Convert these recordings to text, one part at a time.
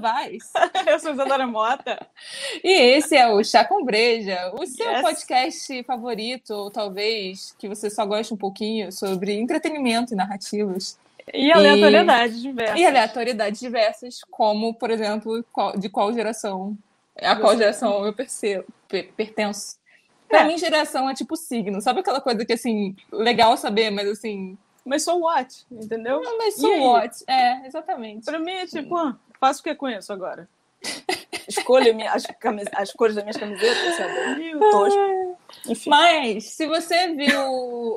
Vaz. Eu sou Isadora Mota. E esse é o Chá com Breja, o seu yes. podcast favorito, ou talvez que você só goste um pouquinho, sobre entretenimento e narrativas. E aleatoriedades e... diversas. E aleatoriedades diversas, como, por exemplo, de qual geração, a qual geração eu percebo, pertenço. Pra é. mim, geração é tipo signo. Sabe aquela coisa que, assim, legal saber, mas assim. Mas sou what, entendeu? Não, mas sou what. É, exatamente. Pra mim é tipo, ah, faço o que conheço agora. Escolho minha, as, as cores das minhas camisetas, sabe? tosco. Enfim. Mas, se você viu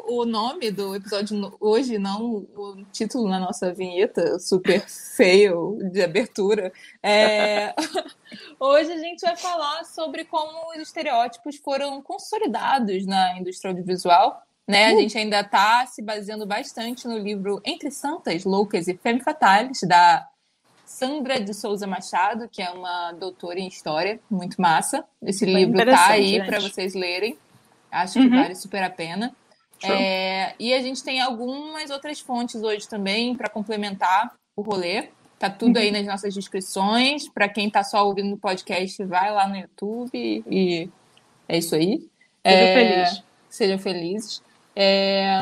o nome do episódio hoje, não o título na nossa vinheta, super feio de abertura, é... hoje a gente vai falar sobre como os estereótipos foram consolidados na indústria audiovisual. Né? A uh. gente ainda está se baseando bastante no livro Entre Santas, Loucas e Femme Fatales, da Sandra de Souza Machado, que é uma doutora em história, muito massa. Esse livro tá aí para vocês lerem. Acho que uhum. vale super a pena. É, e a gente tem algumas outras fontes hoje também para complementar o rolê. Tá tudo aí uhum. nas nossas descrições. Para quem tá só ouvindo no podcast, vai lá no YouTube e é isso aí. Sejam é, felizes. Sejam felizes. É,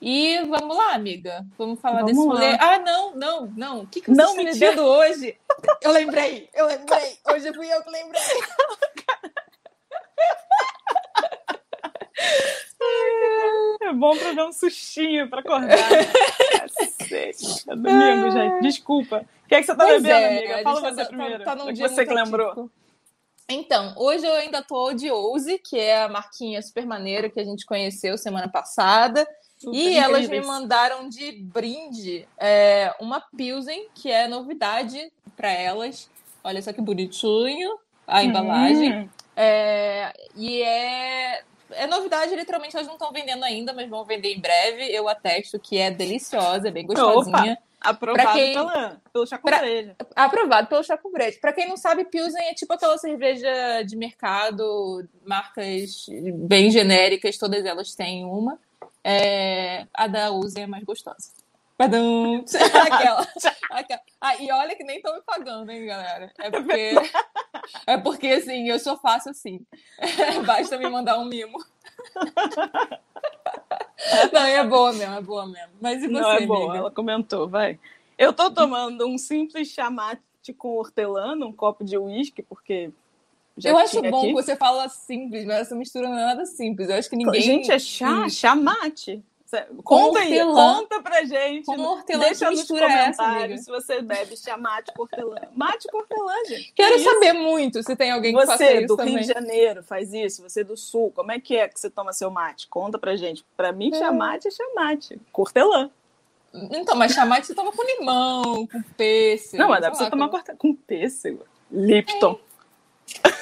e vamos lá, amiga. Vamos falar vamos desse rolê. Ah, não, não, não. O que, que você não, está me hoje? Eu lembrei, eu lembrei. Hoje fui eu que lembrei. É bom pra dar um sustinho pra acordar. Cacete. É domingo, gente. Desculpa. O que é que você tá pois bebendo, é, amiga? Fala você tá, primeiro. Tá, tá num dia você que lembrou. Então, hoje eu ainda tô de Ouse, que é a marquinha super maneira que a gente conheceu semana passada. Super e incríveis. elas me mandaram de brinde é, uma Pilsen, que é novidade para elas. Olha só que bonitinho a embalagem. Hum. É, e é, é novidade, literalmente elas não estão vendendo ainda, mas vão vender em breve. Eu atesto que é deliciosa, é bem gostosinha. Opa. Aprovado quem... pela, pelo com pra... breja. Aprovado pelo breja. Pra quem não sabe, Pilsen é tipo aquela cerveja de mercado, marcas bem genéricas, todas elas têm uma. É, a da Uzi é mais gostosa. Perdão. aquela, aquela. Ah, e olha que nem estão me pagando, hein, galera? É porque, é porque assim, eu sou fácil assim. Basta me mandar um mimo. Não, é boa mesmo, é boa mesmo. Mas e você, Não, é boa, ela comentou, vai. Eu tô tomando um simples chamate com hortelã, um copo de uísque, porque já eu acho bom aqui. que você fala simples, mas essa mistura não é nada simples. Eu acho que ninguém. Gente, é chá, chá mate. Conta aí, conta pra gente. Com hortelã Deixa nos comentários essa, se você bebe chá mate com hortelã. Mate com hortelã, gente. Quero saber muito se tem alguém que você, faça isso do também. Rio de Janeiro faz isso, você do Sul, como é que é que você toma seu mate? Conta pra gente. Pra mim, é. chá mate é chá mate. Com hortelã. Então, mas chamate você toma com limão, com pêssego. Não, mas dá pra você tomar com... com pêssego. Lipton. É.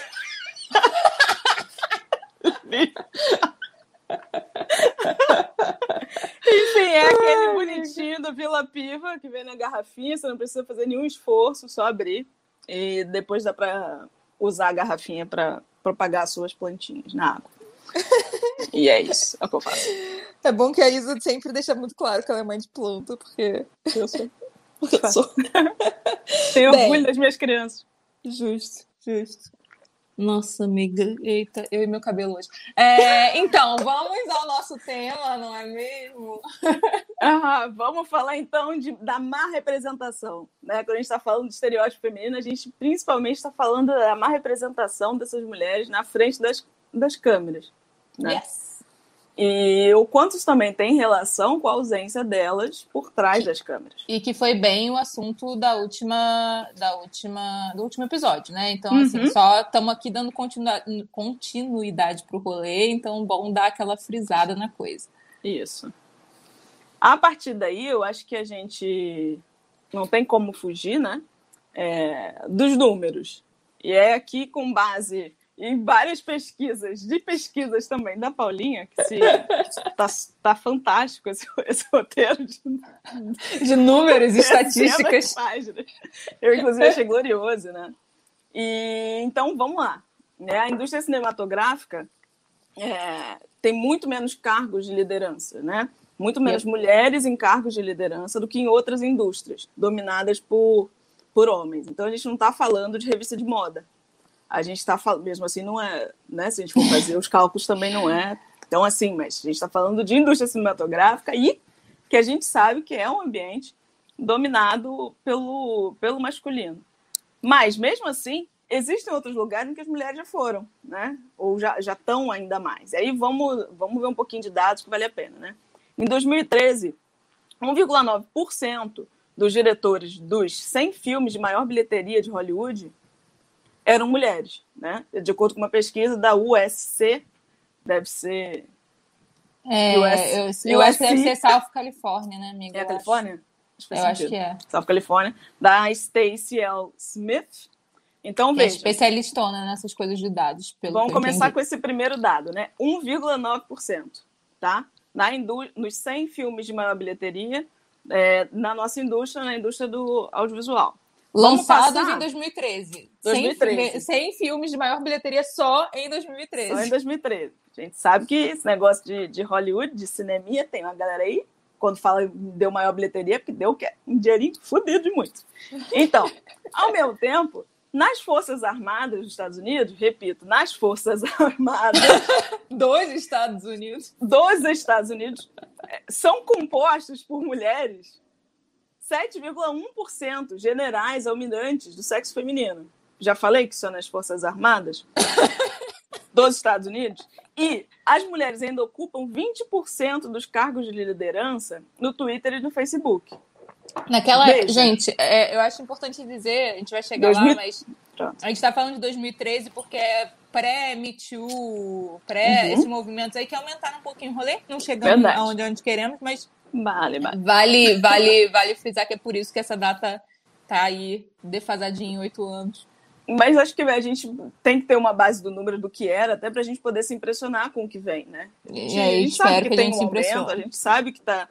Enfim, é aquele bonitinho do Vila Piva que vem na garrafinha, você não precisa fazer nenhum esforço, só abrir. E depois dá para usar a garrafinha para propagar suas plantinhas na água. e é isso, é o que eu faço. É bom que a Isa sempre deixa muito claro que ela é mãe de planta, porque eu sou. Eu sou. Tenho orgulho das minhas crianças. Justo, justo. Nossa, amiga, eita, eu e meu cabelo hoje. É, então, vamos ao nosso tema, não é mesmo? Ah, vamos falar então de, da má representação. Né? Quando a gente está falando de estereótipo feminino, a gente principalmente está falando da má representação dessas mulheres na frente das, das câmeras. Né? Yes. E o quanto isso também tem relação com a ausência delas por trás das câmeras. E que foi bem o assunto da última, da última, do último episódio, né? Então, assim, uhum. assim, só estamos aqui dando continuidade para o rolê, então bom dar aquela frisada na coisa. Isso. A partir daí, eu acho que a gente não tem como fugir, né? É, dos números. E é aqui com base em várias pesquisas, de pesquisas também da Paulinha, que se, tá, tá fantástico esse, esse roteiro de, de números e estatísticas. Páginas. Eu, inclusive, achei glorioso, né? E, então, vamos lá. Né? A indústria cinematográfica é, tem muito menos cargos de liderança, né? Muito menos mulheres em cargos de liderança do que em outras indústrias, dominadas por por homens. Então a gente não está falando de revista de moda. A gente está falando, mesmo assim, não é, né? Se a gente for fazer os cálculos, também não é tão assim, mas a gente está falando de indústria cinematográfica e que a gente sabe que é um ambiente dominado pelo, pelo masculino. Mas, mesmo assim, existem outros lugares em que as mulheres já foram, né? Ou já, já estão ainda mais. E aí vamos, vamos ver um pouquinho de dados que vale a pena, né? Em 2013, 1,9% dos diretores dos 100 filmes de maior bilheteria de Hollywood eram mulheres, né? De acordo com uma pesquisa da USC, deve ser é, US, eu, deve ser South California, né, amiga? É a Califórnia? Acho. Eu acho que é. South California, da Stacey L. Smith. Então, que veja. É especialistona nessas coisas de dados. Pelo Vamos começar com esse primeiro dado, né? 1,9%, tá? Na indú nos 100 filmes de maior bilheteria, é, na nossa indústria, na indústria do audiovisual. Lançados em 2013. 2013. 100, 100 filmes de maior bilheteria só em 2013. Só em 2013. A gente sabe que esse negócio de, de Hollywood, de cinemia, tem uma galera aí, quando fala deu maior bilheteria, porque deu um dinheirinho fodido de muito. Então, ao mesmo tempo, nas Forças Armadas dos Estados Unidos, repito, nas Forças Armadas dos Estados Unidos, dos Estados Unidos, é, são compostos por mulheres 7,1% generais almirantes do sexo feminino. Já falei que são nas Forças Armadas dos Estados Unidos. E as mulheres ainda ocupam 20% dos cargos de liderança no Twitter e no Facebook. Naquela. Veja. Gente, é, eu acho importante dizer, a gente vai chegar 2000... lá, mas. Pronto. A gente está falando de 2013 porque é pré-Me Too, pré uhum. esses movimentos aí que aumentaram um pouquinho o rolê. Não chegamos aonde, onde queremos, mas Vale, vale. Vale, vale, vale frisar que é por isso que essa data tá aí defasadinha em oito anos. Mas acho que a gente tem que ter uma base do número do que era, até para a gente poder se impressionar com o que vem, né? A gente, a gente sabe que, que tem um aumento, a gente sabe que tá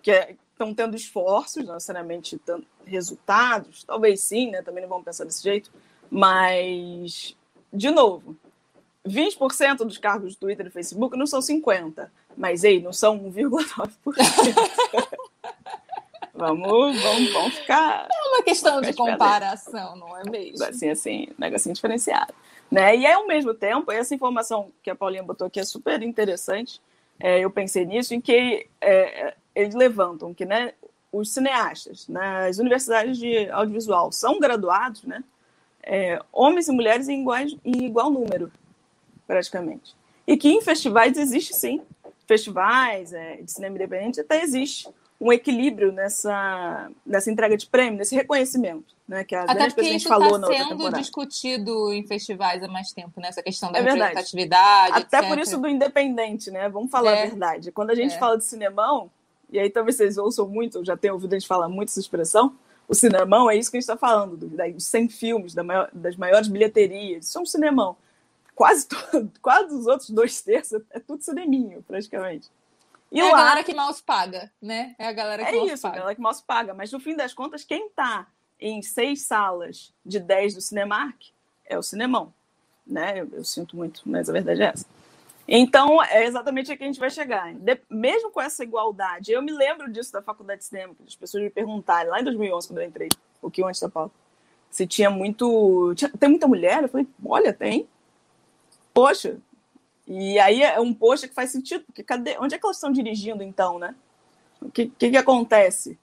que estão é, tendo esforços, não necessariamente resultados, talvez sim, né? Também não vamos pensar desse jeito, mas de novo, 20% dos cargos do Twitter e Facebook não são 50%. Mas, ei, não são 1,9%. vamos, vamos, vamos ficar. É uma questão de comparação, não é mesmo? Assim, assim, negocinho diferenciado. Né? E ao mesmo tempo, essa informação que a Paulinha botou aqui é super interessante. É, eu pensei nisso, em que é, eles levantam que né, os cineastas nas universidades de audiovisual são graduados, né? É, homens e mulheres em, iguais, em igual número, praticamente. E que em festivais existe sim festivais é, de cinema independente, até existe um equilíbrio nessa, nessa entrega de prêmio, nesse reconhecimento, né? Que a Até porque isso está sendo discutido em festivais há mais tempo, nessa né? questão da é representatividade. Até etc. por isso do independente, né? Vamos falar é. a verdade. Quando a gente é. fala de cinemão, e aí talvez vocês ouçam muito, eu já tenho ouvido a gente falar muito essa expressão, o cinemão é isso que a gente está falando, dos 100 filmes, das maiores bilheterias, isso é um cinemão quase, todo, quase os outros dois terços é tudo cineminho, praticamente. E é lá, a galera que mal se paga, né? É a galera que é mal isso, se paga. a galera que mal se paga. Mas no fim das contas, quem está em seis salas de dez do Cinemark é o cinemão. Né? Eu, eu, sinto muito, mas a verdade é essa. Então, é exatamente aqui a gente vai chegar. De, mesmo com essa igualdade, eu me lembro disso da faculdade de cinema, que as pessoas me perguntaram lá em 2011, quando eu entrei, o que antes da Paula, se tinha muito. Tinha, tem muita mulher? Eu falei, olha, tem poxa. E aí é um poxa que faz sentido, porque cadê, onde é que elas estão dirigindo então, né? O que, que, que acontece?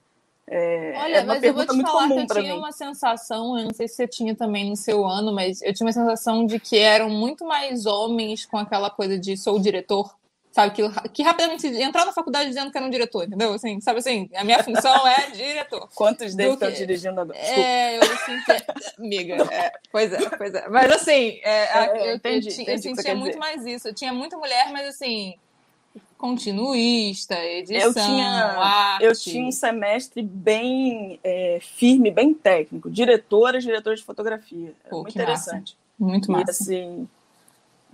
É, Olha, é mas eu vou te falar que eu tinha mim. uma sensação, eu não sei se você tinha também no seu ano, mas eu tinha uma sensação de que eram muito mais homens com aquela coisa de sou o diretor, sabe? Que, que rapidamente entrar na faculdade dizendo que era um diretor, entendeu? Assim, sabe assim, a minha função é diretor. Quantos deles estão dirigindo agora? Desculpa. É, eu senti. Amiga, é, pois é, pois é. Mas assim, é, a- É, eu, entendi, eu, entendi eu que você sentia muito dizer. mais isso. Eu tinha muita mulher, mas assim, continuista, edição, Eu tinha, arte. eu tinha um semestre bem é, firme, bem técnico. Diretoras, diretores de fotografia. Era Pô, muito que massa. interessante. Muito E massa. assim,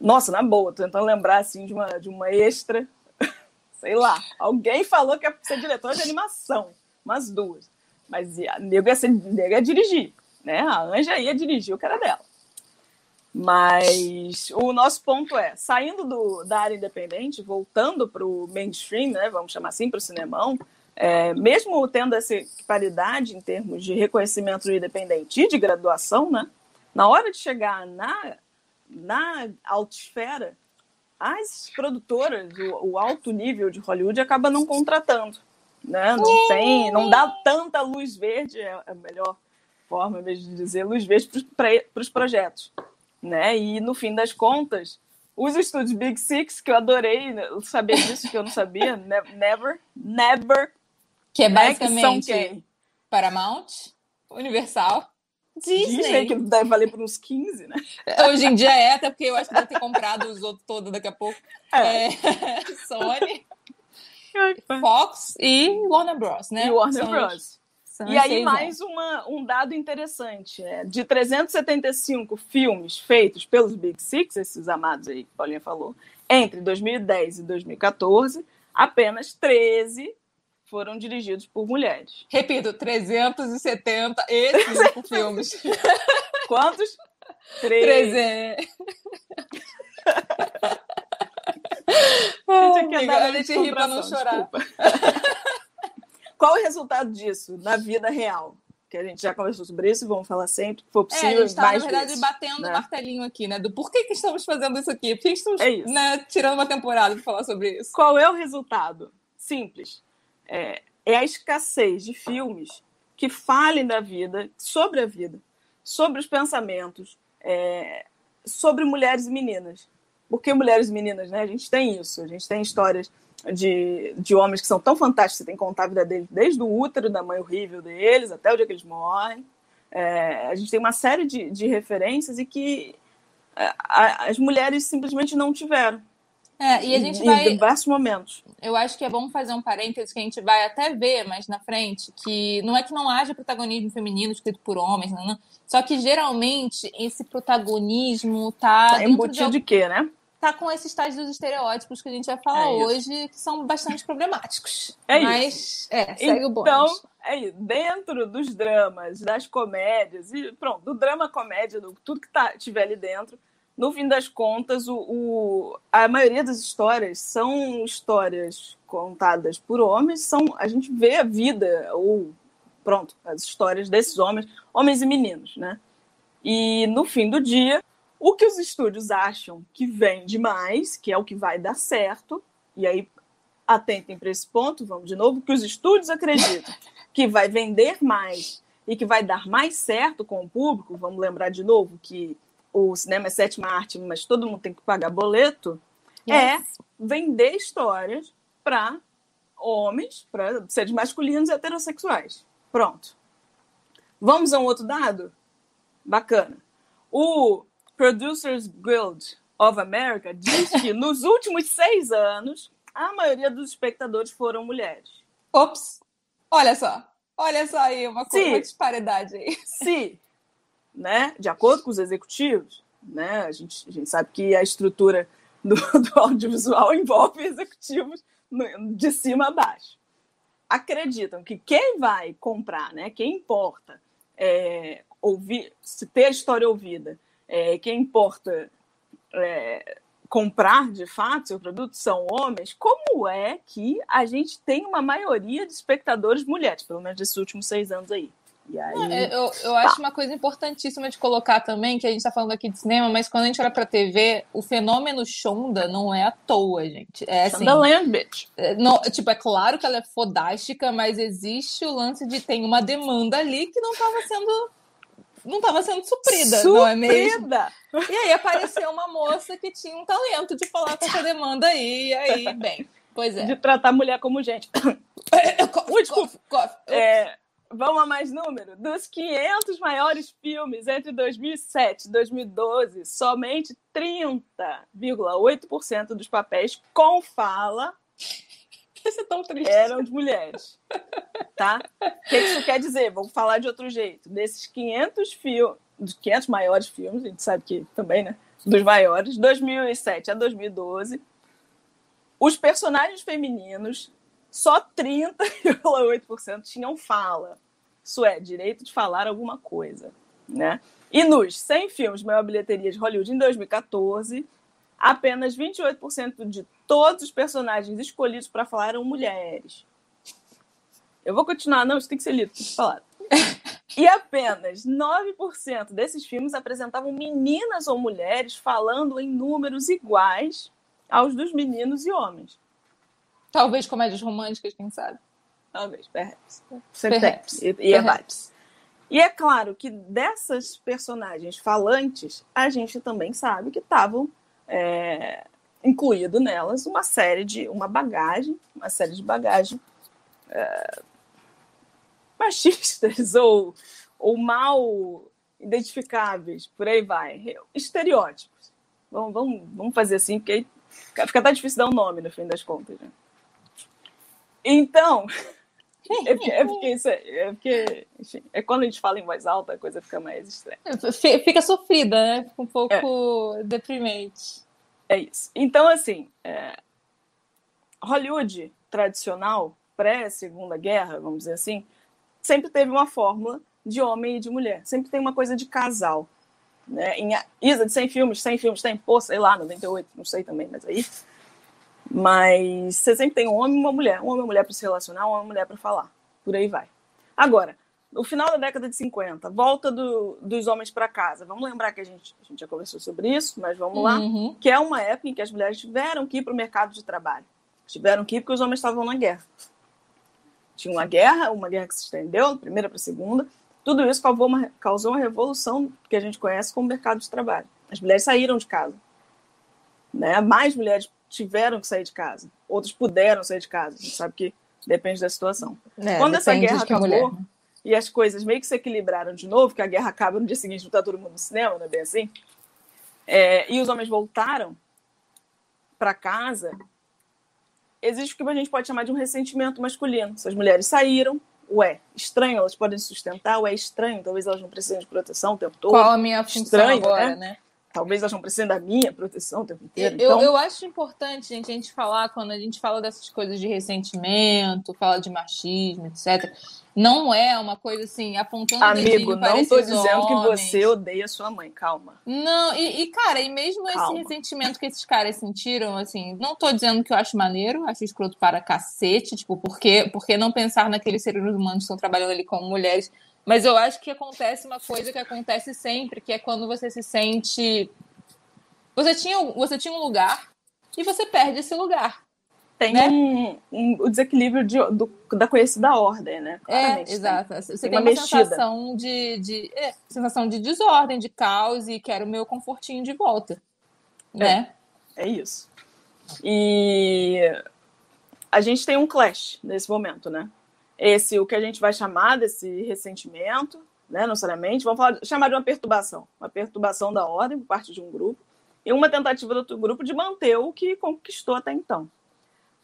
nossa, na boa, tô tentando lembrar assim de uma, de uma extra. Sei lá, alguém falou que ia ser diretora de animação, umas duas. Mas a nego ia, ser, nego ia dirigir, né? A Anja ia dirigir o cara dela. Mas o nosso ponto é, saindo do, da área independente, voltando para o mainstream, né? Vamos chamar assim, para o cinemão, é, mesmo tendo essa paridade em termos de reconhecimento independente e de graduação, né, na hora de chegar na, na altisfera, as produtoras, o, o alto nível de Hollywood acaba não contratando. Né? Não tem, não dá tanta luz verde, é a melhor forma, vez de dizer luz verde para os projetos. Né? E no fim das contas, os estúdios Big Six, que eu adorei né, saber disso, que eu não sabia, never, never. Que é basicamente né, que Paramount, Universal, Disney. Disney, que deve valer por uns 15, né? Hoje em dia é, até porque eu acho que deve ter comprado os outros todos daqui a pouco. É. É, Sony, Fox e Warner Bros, né? E Warner São Bros. São e aí, mais uma, um dado interessante: é, de 375 filmes feitos pelos Big Six, esses amados aí que a Paulinha falou, entre 2010 e 2014, apenas 13 foram dirigidos por mulheres. Repito, 375 filmes. Quantos? 13. Gente, aqui a gente ri para não chorar. Qual o resultado disso na vida real? Que a gente já conversou sobre isso, vamos falar sempre que for possível. É, a gente está, na verdade, vezes, batendo né? martelinho aqui, né? Do porquê que estamos fazendo isso aqui? Por que estamos é né, tirando uma temporada para falar sobre isso? Qual é o resultado? Simples. É, é a escassez de filmes que falem da vida, sobre a vida, sobre os pensamentos, é, sobre mulheres e meninas. Porque mulheres e meninas, né? A gente tem isso, a gente tem histórias de, de homens que são tão fantásticos, você tem que contar a vida deles desde o útero da mãe horrível deles até o dia que eles morrem. É, a gente tem uma série de, de referências e que é, as mulheres simplesmente não tiveram. É, e a gente em, vai. Em diversos momentos. Eu acho que é bom fazer um parênteses que a gente vai até ver mais na frente, que não é que não haja protagonismo feminino escrito por homens, não, não. só que geralmente esse protagonismo tá. Tá embutido de... de quê, né? tá com esses tais dos estereótipos que a gente vai falar é hoje, que são bastante problemáticos. É Mas, isso. É, segue então, o bônus. É. Dentro dos dramas, das comédias, e pronto, do drama comédia, do, tudo que tá, tiver ali dentro, no fim das contas, o, o, a maioria das histórias são histórias contadas por homens, são a gente vê a vida, ou pronto, as histórias desses homens, homens e meninos, né? E no fim do dia, o que os estúdios acham que vende mais, que é o que vai dar certo, e aí atentem para esse ponto, vamos de novo, que os estúdios acreditam que vai vender mais e que vai dar mais certo com o público, vamos lembrar de novo que o cinema é sétima arte, mas todo mundo tem que pagar boleto, é yes. é vender histórias para homens, para seres masculinos e heterossexuais. Pronto. Vamos a um outro dado? Bacana. O Producers Guild of America diz que nos últimos seis anos, a maioria dos espectadores foram mulheres. Ops! Olha só. Olha só aí, uma, coisa, uma disparidade aí. Se, né, de acordo com os executivos, né, a, gente, a gente sabe que a estrutura do, do audiovisual envolve executivos de cima a baixo. Acreditam que quem vai comprar, né, quem importa é, ouvir, se ter a história ouvida é, quem importa é, comprar de fato seu produto são homens, como é que a gente tem uma maioria de espectadores mulheres, pelo menos nesses últimos seis anos aí? Aí, é, eu, eu tá. acho uma coisa importantíssima de colocar também, que a gente está falando aqui de cinema, mas quando a gente olha para TV, o fenômeno Shonda não é à toa, gente. É assim, Shondaland, bitch. É, não, tipo, é claro que ela é fodástica, mas existe o lance de tem uma demanda ali que não estava sendo não estava sendo suprida, suprida, não é mesmo? E aí apareceu uma moça que tinha um talento de falar com essa demanda aí, e aí, bem, pois é. De tratar a mulher como gente. Desculpa. É, vamos a mais número. Dos 500 maiores filmes entre 2007 e 2012, somente 30,8% dos papéis com fala Isso é tão triste. Eram de mulheres. Tá? O que isso quer dizer? Vamos falar de outro jeito. Desses 500 filmes, dos 500 maiores filmes, a gente sabe que também, né? Dos maiores, 2007 a 2012, os personagens femininos, só 30,8% tinham fala. Isso é, direito de falar alguma coisa, né? E nos 100 filmes maior bilheteria de Hollywood em 2014, apenas 28% de todos os personagens escolhidos para falar eram mulheres. Eu vou continuar, não, isso tem que ser lido, tem que falar. E apenas 9% desses filmes apresentavam meninas ou mulheres falando em números iguais aos dos meninos e homens. Talvez comédias românticas, quem sabe? Talvez, perhaps. perhaps. E, e, é e é claro que dessas personagens falantes, a gente também sabe que estavam é, incluído nelas uma série de uma bagagem, uma série de bagagem é, machistas ou, ou mal identificáveis, por aí vai. Estereótipos. Vamos, vamos, vamos fazer assim, porque aí fica até difícil dar um nome no fim das contas. Né? Então, é porque, é porque, isso é, é porque enfim, é quando a gente fala em voz alta, a coisa fica mais estranha. Fica sofrida, né? Fica um pouco é. deprimente. É isso. Então, assim, é... Hollywood tradicional, pré-segunda guerra, vamos dizer assim, sempre teve uma fórmula de homem e de mulher. Sempre tem uma coisa de casal. Né? Em Isa de 100 filmes, 100 filmes tem, pô, sei lá, 98, não sei também, mas aí. Mas você sempre tem um homem e uma mulher. Um homem e uma mulher para se relacionar, um homem e uma mulher para falar. Por aí vai. Agora, no final da década de 50, volta do, dos homens para casa. Vamos lembrar que a gente, a gente já conversou sobre isso, mas vamos lá. Uhum. Que é uma época em que as mulheres tiveram que ir para o mercado de trabalho. Tiveram que ir porque os homens estavam na guerra. Tinha uma guerra, uma guerra que se estendeu, da primeira para a segunda. Tudo isso causou uma, causou uma revolução que a gente conhece como mercado de trabalho. As mulheres saíram de casa. Né? Mais mulheres tiveram que sair de casa. Outras puderam sair de casa. A gente sabe que depende da situação. É, Quando essa guerra acabou mulher. e as coisas meio que se equilibraram de novo, que a guerra acaba no dia seguinte, não está todo mundo no cinema, não é bem assim? É, e os homens voltaram para casa, existe o que a gente pode chamar de um ressentimento masculino. Se as mulheres saíram, ué, estranho, elas podem sustentar, ué, estranho, talvez elas não precisem de proteção o tempo todo. Qual a minha função estranho, agora, né? né? Talvez elas não precisem da minha proteção o tempo inteiro. Eu, então... eu acho importante, gente, a gente falar, quando a gente fala dessas coisas de ressentimento, fala de machismo, etc. Não é uma coisa assim, apontando Amigo, não estou dizendo que você odeia sua mãe, calma. Não, e, e, cara, e mesmo Calma. esse ressentimento que esses caras sentiram, assim, não tô dizendo que eu acho maneiro, acho escroto para cacete, tipo, por que, por que não pensar naqueles seres humanos que estão trabalhando ali como mulheres? Mas eu acho que acontece uma coisa que acontece sempre, que é quando você se sente. Você tinha, você tinha um lugar e você perde esse lugar. Tem Né? um, um- o desequilíbrio de- do- da conhecida ordem, né? É, Claramente, exato. Você Tem uma uma, mexida. sensação de, de é, sensação de desordem, de caos e quero o meu confortinho de volta. Né? É isso. E a gente tem um clash nesse momento, né? Esse, o que a gente vai chamar desse ressentimento, né? Não necessariamente, vamos falar, chamar de uma perturbação. Uma perturbação da ordem por parte de um grupo e uma tentativa do outro grupo de manter o que conquistou até então.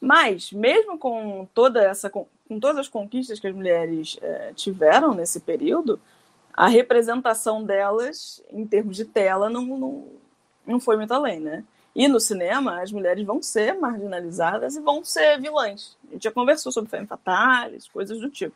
Mas, mesmo com toda essa com todas as conquistas que as mulheres eh, tiveram nesse período, a representação delas, em termos de tela, não, não, não foi muito além, né? E no cinema, as mulheres vão ser marginalizadas e vão ser vilãs. A gente já conversou sobre Femme Fatales, coisas do tipo.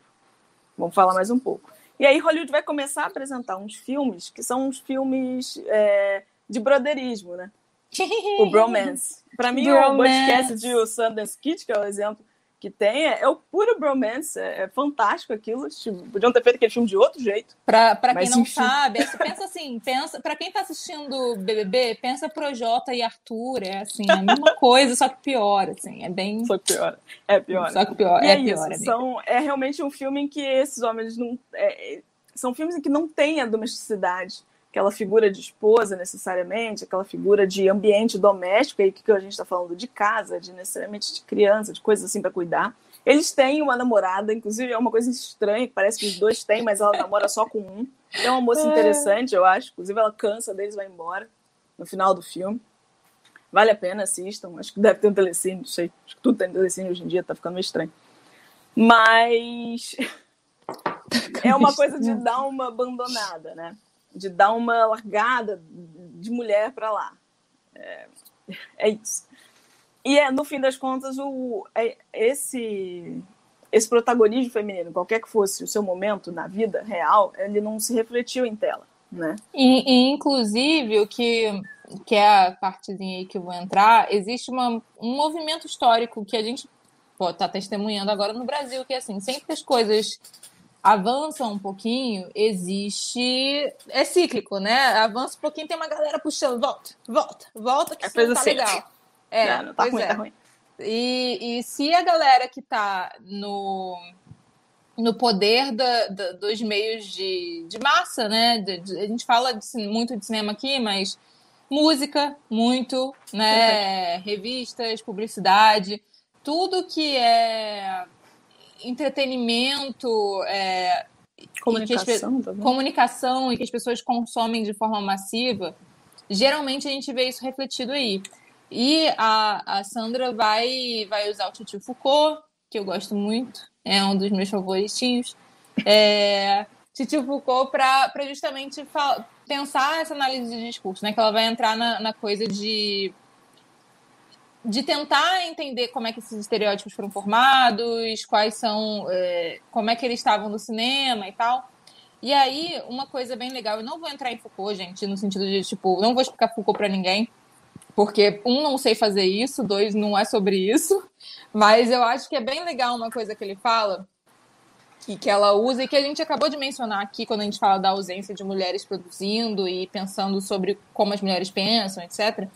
Vamos falar mais um pouco. E aí Hollywood vai começar a apresentar uns filmes que são uns filmes é, de broderismo, né? O bromance. Para mim, o Bromance. Butch Cassidy e o Sundance Kid, que é o exemplo que tem, é, é o puro bromance. É, é fantástico aquilo. Tipo, podiam ter feito aquele filme de outro jeito. Pra, pra quem não enfim. sabe, é- pensa assim, pensa, pra quem tá assistindo BBB, pensa Projota e Arthur, é assim, a mesma coisa, só que pior, assim, é bem... Só que pior. É pior. Só que pior, E é, é, pior, isso. amiga. São, é realmente um filme em que esses homens não. é, são filmes em que não tem a domesticidade, aquela figura de esposa necessariamente, aquela figura de ambiente doméstico, aí que a gente está falando de casa, de necessariamente de criança, de coisas assim para cuidar. Eles têm uma namorada, inclusive é uma coisa estranha, parece que os dois têm, mas ela namora só com um. É uma moça interessante, eu acho. Inclusive, ela cansa deles e vai embora no final do filme. Vale a pena, assistam. Acho que deve ter um telecine, não sei. Acho que tudo tem telecine hoje em dia, tá ficando meio estranho. Mas é uma coisa de dar uma abandonada, né? De dar uma largada de mulher para lá. É, é isso. E é, no fim das contas, o, é, esse, esse protagonismo feminino, qualquer que fosse o seu momento na vida real, ele não se refletiu em tela, né? E, e, inclusive, o que, que é a partezinha aí que eu vou entrar, existe uma, um movimento histórico que a gente pode estar tá testemunhando agora no Brasil, que assim, sempre as coisas avançam um pouquinho, existe. É cíclico, né? Avança um pouquinho, tem uma galera puxando, volta, volta, volta, que é isso tá legal. É, não, tá ruim, é. tá ruim. E, e se a galera que tá no, no poder da, da, dos meios de, de massa, né? De, de, a gente fala de, muito de cinema aqui, mas música, muito, né? Uhum. Revistas, publicidade, tudo que é entretenimento, é, comunicação, e comunicação e que as pessoas consomem de forma massiva, geralmente a gente vê isso refletido aí. E a, a Sandra vai, vai usar o Titi Foucault, que eu gosto muito, é um dos meus favoritinhos. É, Titi Foucault para justamente pensar essa análise de discurso, né? Que ela vai entrar na, na coisa de de tentar entender como é que esses estereótipos foram formados, quais são, é, como é que eles estavam no cinema e tal. E aí, uma coisa bem legal, eu não vou entrar em Foucault, gente, no sentido de, tipo, não vou explicar Foucault para ninguém, porque, um, não sei fazer isso, dois, não é sobre isso, mas eu acho que é bem legal uma coisa que ele fala, e que ela usa, e que a gente acabou de mencionar aqui quando a gente fala da ausência de mulheres produzindo e pensando sobre como as mulheres pensam, etc.,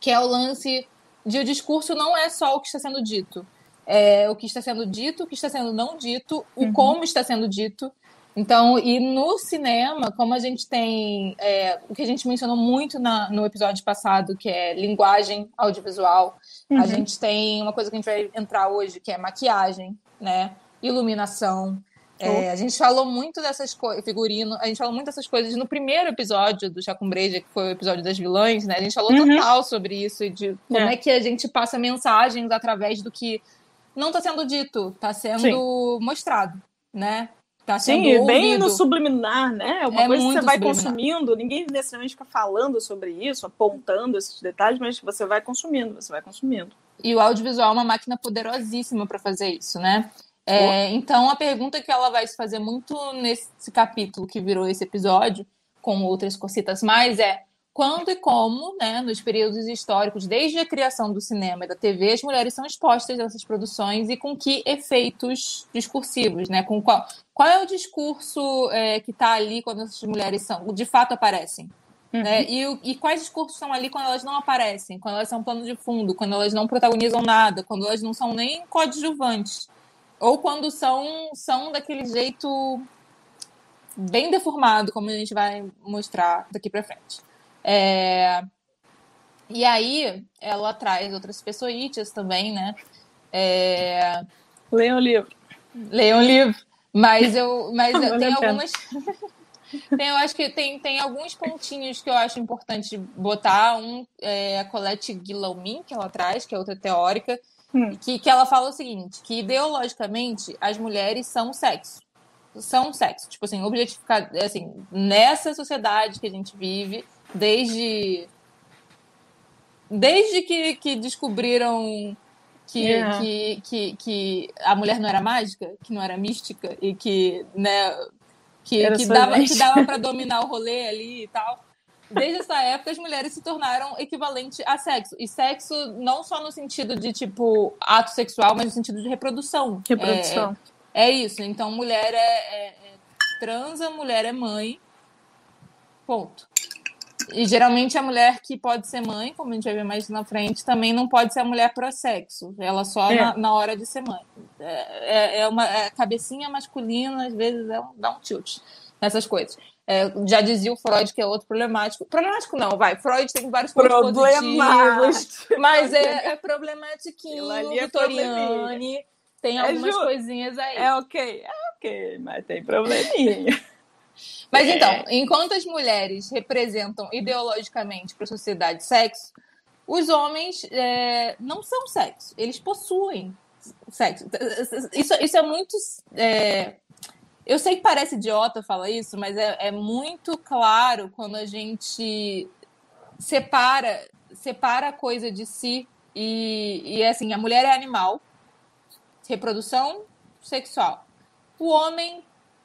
que é o lance de o discurso não é só o que está sendo dito. É o que está sendo dito, o que está sendo não dito, o uhum. como está sendo dito. Então, e no cinema, como a gente tem é, o que a gente mencionou muito na, no episódio passado, que é linguagem audiovisual, uhum. a gente tem uma coisa que a gente vai entrar hoje, que é maquiagem, né? Iluminação, é, a gente falou muito dessas coisas, figurino, a gente falou muito dessas coisas no primeiro episódio do Chacumbreja, que foi o episódio das vilãs, né? A gente falou uhum. total sobre isso e de como é. é. que a gente passa mensagens através do que não está sendo dito, está sendo Sim. mostrado, né? Tá sendo Sim, ouvido. bem no subliminar, né? É uma é coisa que você vai consumindo, ninguém necessariamente fica falando sobre isso, apontando esses detalhes, mas você vai consumindo, você vai consumindo. E o audiovisual é uma máquina poderosíssima para fazer isso, né? É, então, a pergunta que ela vai se fazer muito nesse capítulo que virou esse episódio, com outras cositas mais, é quando e como, né, nos períodos históricos, desde a criação do cinema e da TV, as mulheres são expostas a essas produções e com que efeitos discursivos, né? Com qual, qual é o discurso é, que está ali quando essas mulheres são, de fato aparecem? Uhum. Né? E, e, quais discursos são ali quando elas não aparecem, quando elas são plano de fundo, quando elas não protagonizam nada, quando elas não são nem coadjuvantes? Ou quando são, são daquele jeito bem deformado, como a gente vai mostrar daqui para frente. É... E aí, ela traz outras pessoites também, né? É... Leiam o livro. Leiam o livro. Mas eu, mas tem algumas. tem, eu acho que tem, tem alguns pontinhos que eu acho importante botar. Um é a Colette Guillaumin, que ela traz, que é outra teórica, Hum. Que, que ela fala o seguinte, que ideologicamente as mulheres são sexo. São sexo. Tipo assim, objetificar, assim, nessa sociedade que a gente vive, desde desde que, que descobriram que, yeah. que, que, que a mulher não era mágica, que não era mística e que, né, que, que dava, que dava para dominar o rolê ali e tal desde essa época as mulheres se tornaram equivalente a sexo. E sexo não só no sentido de, tipo, ato sexual, mas no sentido de reprodução. Reprodução. É, é isso. Então, mulher é, é, é transa, mulher é mãe. Ponto. E geralmente a mulher que pode ser mãe, como a gente vai ver mais na frente, também não pode ser a mulher pro sexo. Ela só é. na, na, hora de ser mãe. É, é, é uma é cabecinha masculina, às vezes é um, dá um tilt nessas coisas. É, já dizia o Freud que é outro problemático. Problemático não, vai. Freud tem vários positivos, mas é, é problematiquinho. É Vitoriane tem é algumas coisinhas aí. É ok, é ok, mas tem probleminha. Mas então, é. enquanto as mulheres representam ideologicamente para a sociedade sexo, os homens é, não são sexo, eles possuem sexo. Isso, isso é muito é, eu sei que parece idiota falar isso, mas é, é muito claro quando a gente separa separa a coisa de si e, e é assim, a mulher é animal, reprodução sexual. O homem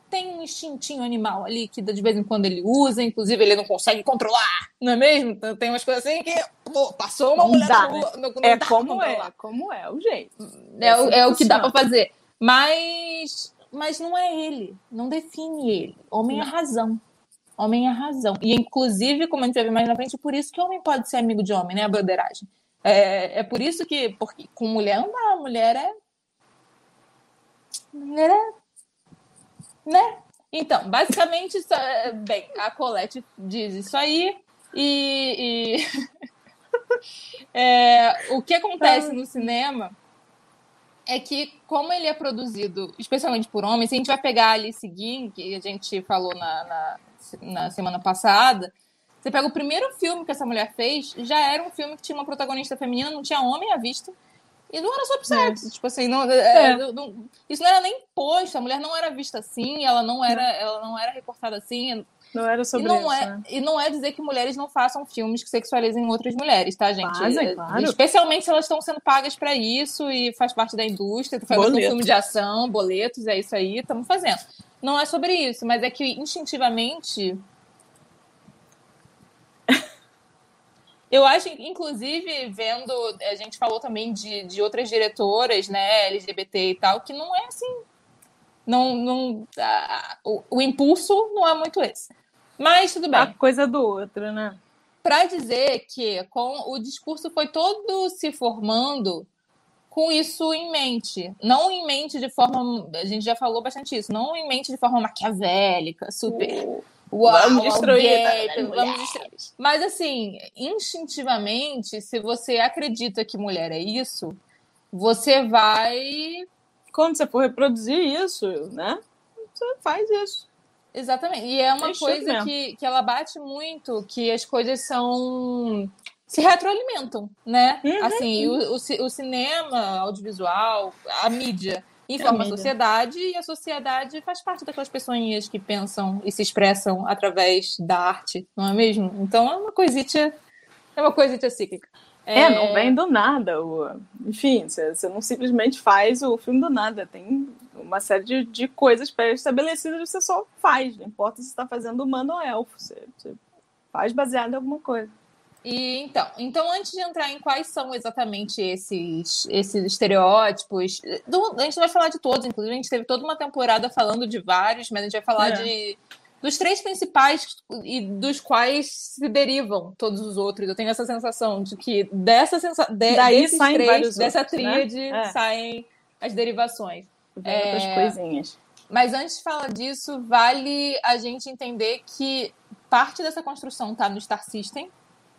tem um instintinho animal ali que de vez em quando ele usa, inclusive ele não consegue controlar, não é mesmo? Então, tem umas coisas assim que acabou, passou uma Não mulher dá, na rua, não, não É dá como é, como é o jeito. É, o- assim é o que dá funciona. pra fazer. Mas, mas não é ele. Não define ele. Homem é razão. Homem é razão. E, inclusive, como a gente vai ver mais na frente, por isso que homem pode ser amigo de homem, né? A broderagem. É, é por isso que porque com mulher não dá. Mulher é. Mulher é. Né? Então, basicamente, isso é- bem, a Colette diz isso aí. E. e- É, o que acontece no cinema é que, como ele é produzido especialmente por homens, se a gente vai pegar ali seguindo, que a gente falou na, na, na semana passada, você pega o primeiro filme que essa mulher fez, já era um filme que tinha uma protagonista feminina, não tinha homem à vista. E não era sobre sexo. Tipo assim, não, é, É. não- isso não era nem posto, a mulher não era vista assim, ela não era, ela não era recortada assim. Não era E sobre não, isso, é, né? e não é dizer que mulheres não façam filmes que sexualizem outras mulheres, tá, gente? Fazem, claro. Especialmente se elas estão sendo pagas pra isso e faz parte da indústria, fazendo um Boleto. filme de ação, boletos, é isso aí, estamos fazendo. Não é sobre isso, mas é que instintivamente. Eu acho, inclusive, vendo, a gente falou também de, de outras diretoras, né, LGBT e tal, que não é assim. Não, não, a- o, o impulso não é muito esse. Mas tudo bem A coisa do outro, né? para dizer que com o discurso foi todo se formando com isso em mente, não em mente de forma, a gente já falou bastante isso, não em mente de forma maquiavélica, super, uau, Vamos destruir alguém, as vamos destruir. Mas assim, instintivamente, se você acredita que mulher é isso, você vai Quando você for reproduzir isso, né? Você faz isso. Exatamente. E é uma É coisa que, que ela bate muito, que as coisas são. se retroalimentam, né? Uhum. Assim, o, o, o cinema, audiovisual, a mídia informa a, mídia. sociedade e a sociedade faz parte daquelas pessoinhas que pensam e se expressam através da arte, não é mesmo? Então é uma coisita. É uma coisita cíclica. É, não vem do nada. O... Enfim, você, não simplesmente faz o filme do nada. Tem uma série de, de coisas pré-estabelecidas que você só faz. Não importa se você está fazendo humano ou elfo. Você, você faz baseado em alguma coisa. E então, então, antes de entrar em quais são exatamente esses, esses estereótipos, do- a gente não vai falar de todos, inclusive a gente teve toda uma temporada falando de vários, mas a gente vai falar É. de dos três principais e dos quais se derivam todos os outros. Eu tenho essa sensação de que dessa sensa de, Daí desses saem três, dessa outros, né? tríade, É. saem as derivações. É. outras coisinhas. Mas antes de falar disso, vale a gente entender que parte dessa construção está no Star System,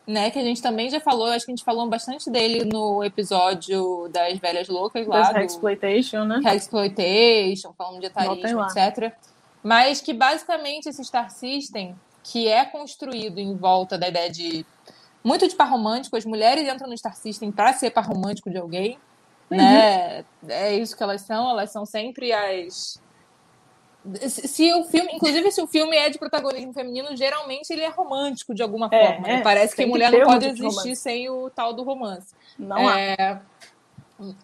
né? Que a gente também já falou, acho que a gente falou bastante dele no episódio das velhas loucas lá, Das do exploitation, né? Exploitation, falando de etarismo, etc. Mas que basicamente esse Star System, que é construído em volta da ideia de muito de par romântico, as mulheres entram no Star System para ser par romântico de alguém, Uhum. né? É isso que elas são, elas são sempre as se o filme, inclusive se o filme é de protagonismo feminino, geralmente ele é romântico de alguma É, forma. é, né? Parece que mulher não pode de existir sem o tal do romance. Não há. É,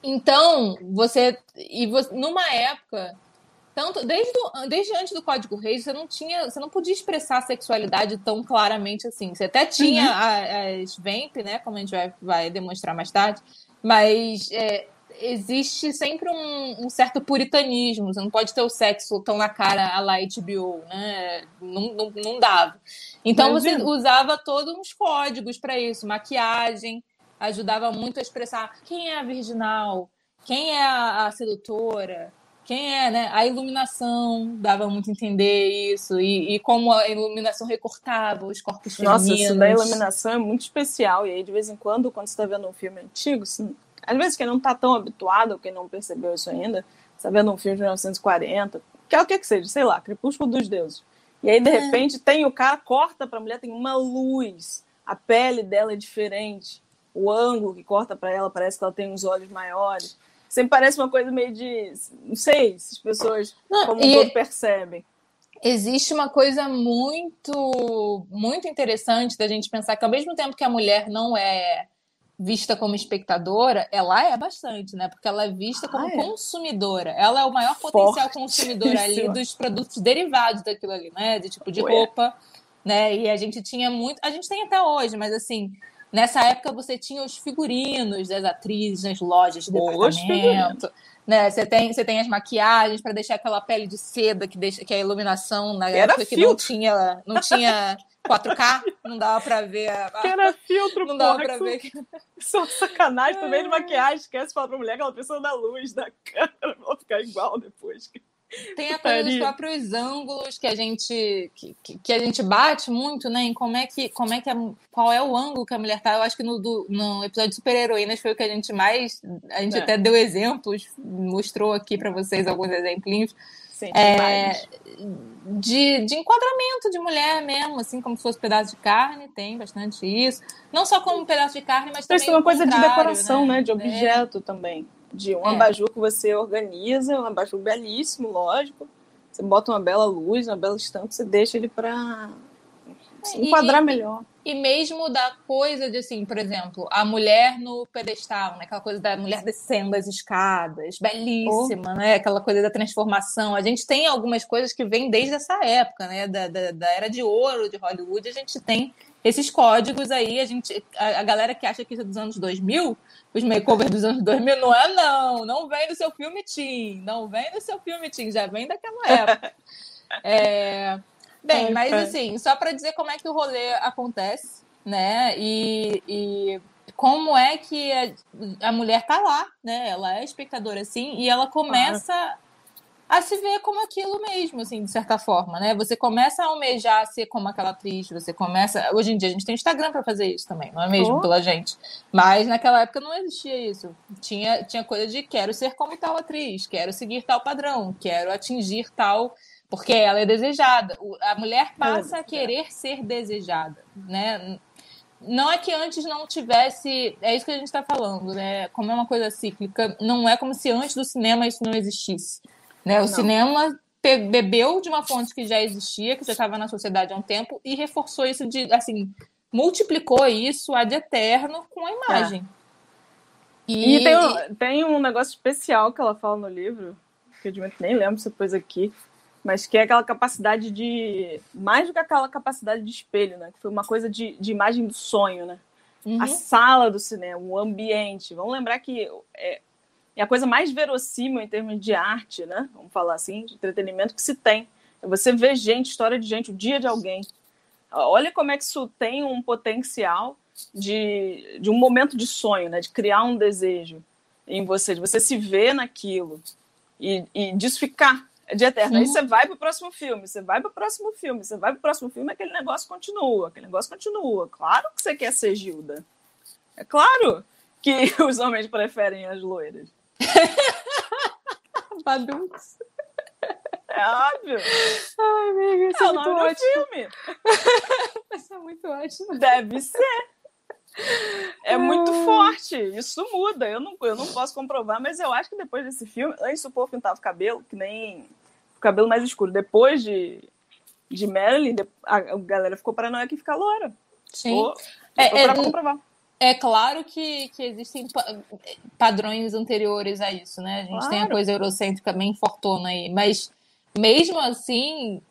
Então, você. E você, numa época. Tanto, desde, o- desde antes do Código Reis, você não tinha. Você não podia expressar a sexualidade tão claramente assim. Você até tinha Uhum. as Vamp, né? Como a gente vai, vai demonstrar mais tarde. Mas é, existe sempre um, um certo puritanismo. Você não pode ter o sexo tão na cara a lá HBO, né? Não, não, não dava. Então você Imagina. usava todos uns códigos para isso, maquiagem ajudava muito a expressar quem é a virginal, quem é a, a sedutora, quem é, né? A iluminação dava muito a entender isso e, e como a iluminação recortava os corpos Nossa, femininos. isso da iluminação é muito especial. E aí, de vez em quando, quando você está vendo um filme antigo, assim, às vezes quem não está tão habituado, quem não percebeu isso ainda, você está vendo um filme de 1940, que é o que que seja, sei lá, Crepúsculo dos Deuses. E aí, de É. repente, tem o cara, corta para a mulher, tem uma luz, a pele dela é diferente, o ângulo que corta para ela parece que ela tem uns olhos maiores. Sempre parece uma coisa meio de. Não sei se as pessoas, Não, como um e- todo, percebem. Existe uma coisa muito, muito interessante da gente pensar que ao mesmo tempo que a mulher não é vista como espectadora, ela é bastante, né? Porque ela é vista como Ah, é. consumidora. Ela é o maior potencial consumidor ali Fortíssima. dos produtos derivados daquilo ali, né? De tipo de Ué. roupa, né? E a gente tinha muito, a gente tem até hoje, mas assim, Nessa época você tinha os figurinos das atrizes nas lojas de departamento. Né? Você, tem, você tem as maquiagens para deixar aquela pele de seda que deixa que a iluminação na Era época que não tinha, não tinha 4K, não dava para ver. A, era filtro, não dava para ver. Que... Só sacanagem também de maquiagem. Esquece de falar pra mulher que ela precisa da luz da câmera pra ficar igual depois. Tem a coisa dos próprios ângulos que a gente que, que, a gente bate muito, né? Em como é que como é que a, qual é o ângulo que a mulher tá. Eu acho que no, do, no episódio de super heroínas foi o que a gente mais a gente é. até deu exemplos, mostrou aqui para vocês alguns exemplinhos. Sim, é, de, de enquadramento de mulher mesmo, assim como se fosse um pedaço de carne, tem bastante isso. Não só como um pedaço de carne, mas também. Tem uma coisa de decoração, né? né? De objeto é. também de um é. abajur que você organiza, um abajur belíssimo, lógico. Você bota uma bela luz, uma bela estampa, você deixa ele para enquadrar e, melhor. E mesmo da coisa de assim, por exemplo, a mulher no pedestal, né? Aquela coisa da mulher descendo as escadas, belíssima, oh. né? Aquela coisa da transformação. A gente tem algumas coisas que vêm desde essa época, né? Da, da, da era de ouro de Hollywood, a gente tem esses códigos aí, a gente, a, a, galera que acha que isso é dos anos 2000, os makeovers dos anos 2000, não é não, não vem do seu filme Teen, não vem do seu filme Teen, já vem daquela época. É, bem, mas assim, só para dizer como é que o rolê acontece, né, e, e como é que a, a mulher tá lá, né, ela é espectadora assim, e ela começa a se ver como aquilo mesmo, assim, de certa forma, né? Você começa a almejar ser como aquela atriz, você começa. Hoje em dia a gente tem Instagram para fazer isso também, não é mesmo? Oh. Pela gente. Mas naquela época não existia isso. Tinha, tinha coisa de quero ser como tal atriz, quero seguir tal padrão, quero atingir tal. Porque ela é desejada. A mulher passa a querer ser desejada, né? Não é que antes não tivesse. É isso que a gente está falando, né? Como é uma coisa cíclica, não é como se antes do cinema isso não existisse. Né? O Não. cinema bebeu de uma fonte que já existia, que já estava na sociedade há um tempo, e reforçou isso de, assim, multiplicou isso ad eterno com a imagem. É. E, e tem, um, tem, um, negócio especial que ela fala no livro, que eu nem lembro se pôs aqui, mas que é aquela capacidade de. Mais do que aquela capacidade de espelho, né? Que foi uma coisa de, de imagem do sonho, né? Uhum. A sala do cinema, o ambiente. Vamos lembrar que é, é a coisa mais verossímil em termos de arte, né? Vamos falar assim, de entretenimento que se tem. É você vê gente, história de gente, o dia de alguém. Olha como é que isso tem um potencial de, de um momento de sonho, né? De criar um desejo em você, de você se ver naquilo e, e disso ficar de eterno. Sim. Aí você vai para o próximo filme, você vai para o próximo filme, você vai para o próximo filme, aquele negócio continua, aquele negócio continua. Claro que você quer ser Gilda. É claro que os homens preferem as loiras. Badunks. É óbvio. Ai, amiga, isso é, é o nome ótimo. filme. Isso é muito ótimo. Deve ser. É muito forte. Isso muda. Eu não, eu não posso comprovar, mas eu acho que depois desse filme, antes o povo pintava o cabelo, que nem o cabelo mais escuro. Depois de, de Marilyn, a, galera ficou paranoica em ficar loura. Sim. Ficou, é, é, comprovar. É claro que, que existem padrões anteriores a isso, né? A gente claro. tem a coisa eurocêntrica bem fortuna aí, mas mesmo assim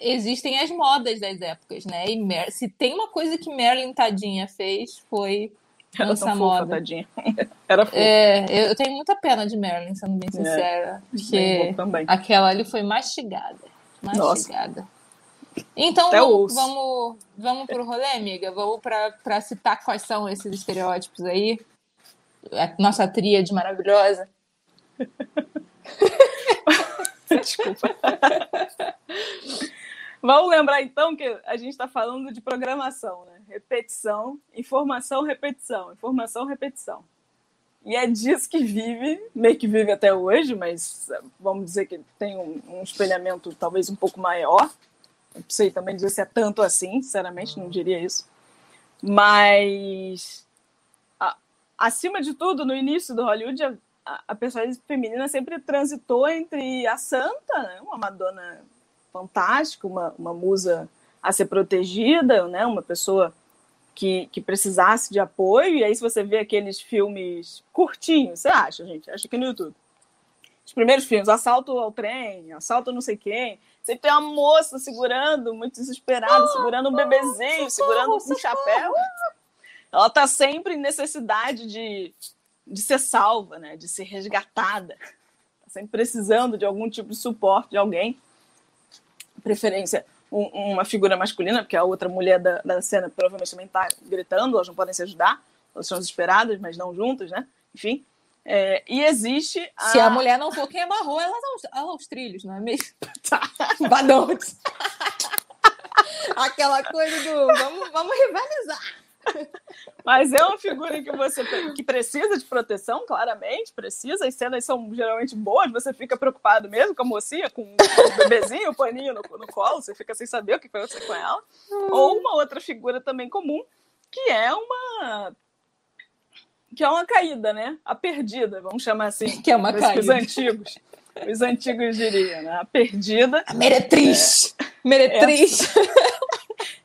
existem as modas das épocas, né? E Mer se tem uma coisa que Marilyn Tadinha fez foi Era essa moda. Tadinha. Era fofa. É, eu tenho muita pena de Marilyn, sendo bem é, sincera, é, porque aquela ali foi mastigada, mastigada. Nossa. Então vamos, vamos, vamos pro rolê, amiga? Vamos para citar quais são esses estereótipos aí. A nossa tríade maravilhosa. Desculpa. Vamos lembrar então que a gente está falando de programação, né? Repetição, informação, repetição, informação, repetição. E é disso que vive, meio que vive até hoje, mas vamos dizer que tem um, um espelhamento talvez um pouco maior não sei também dizer se é tanto assim, sinceramente, não diria isso. Mas, a, acima de tudo, no início do Hollywood, a, a personagem feminina sempre transitou entre a santa, né, uma Madonna fantástica, uma, uma musa a ser protegida, né, uma pessoa que, que precisasse de apoio. E aí, se você vê aqueles filmes curtinhos, você acha, gente? Acha que no YouTube. Os primeiros filmes, assalto ao trem, assalto não sei quem. Sempre tem uma moça segurando, muito desesperada, oh, segurando um bebezinho, oh, segurando um chapéu. ela está sempre em necessidade de, de ser salva, né? de ser resgatada. Está sempre precisando de algum tipo de suporte de alguém. Preferência um, uma figura masculina, porque a outra mulher da, da cena provavelmente também está gritando, elas não podem se ajudar, elas são desesperadas, mas não juntas, né? Enfim. É, e existe. A... Se a mulher não for quem amarrou, ela aos, aos trilhos, não é mesmo? Tá. Badontes. Aquela coisa do vamos, vamos rivalizar. Mas é uma figura que você que precisa de proteção, claramente, precisa. As cenas são geralmente boas, você fica preocupado mesmo com a mocinha, com o bebezinho, o paninho no, no colo, você fica sem saber o que vai acontecer com ela. Ou uma outra figura também comum, que é uma que é uma caída, né? A perdida, vamos chamar assim. Que é uma caída. Os antigos. Os antigos diriam, né? A perdida. A meretriz. É, meretriz.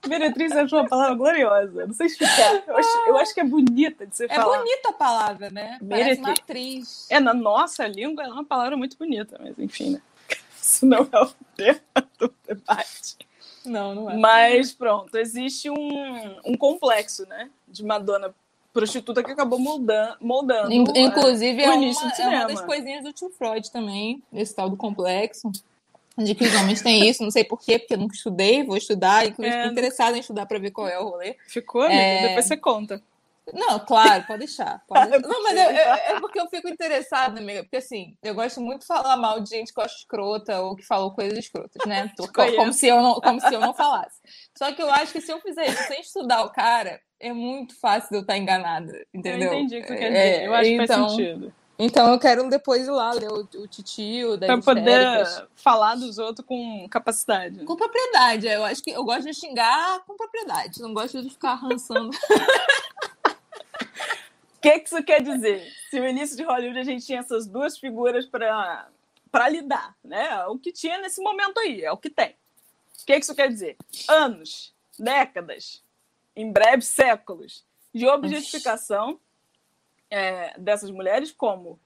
Meretriz é uma palavra gloriosa. Não sei explicar. Eu acho, eu acho que é bonita de ser é falar. É bonita a palavra, né? Parece uma atriz. É, na nossa língua é uma palavra muito bonita, mas enfim, né? Isso não é o tema do debate. Não, não é. Mas pronto, existe um, um complexo, né? De Madonna prostituta que acabou moldando. moldando Inclusive, é, é, uma, é uma das coisinhas do tio Freud também, esse tal do complexo de que os homens têm isso, não sei porquê, porque eu nunca estudei, vou estudar, inclusive é, interessada em estudar para ver qual é o rolê. Ficou, amiga? É... Depois você conta. Não, claro, pode deixar. Pode deixar. Não, mas eu, eu, é porque eu fico interessada, amiga, porque assim, eu gosto muito de falar mal de gente que eu acho escrota ou que falou coisas escrotas, né? Como, como, se eu não, como se eu não falasse. Só que eu acho que se eu fizer isso sem estudar o cara, é muito fácil de eu estar enganada, entendeu? Eu entendi o que você quer dizer. É, eu acho então, que faz então, sentido. Então eu quero depois ir lá ler o, o titio das Pra poder falar dos outros com capacidade. Com propriedade. Eu acho que eu gosto de xingar com propriedade. Não gosto de ficar rançando. O que, que isso quer dizer? Se no início de Hollywood a gente tinha essas duas figuras para para lidar, né? O que tinha nesse momento aí, é o que tem. O que, que isso quer dizer? Anos, décadas, em breve séculos de objetificação é, dessas mulheres como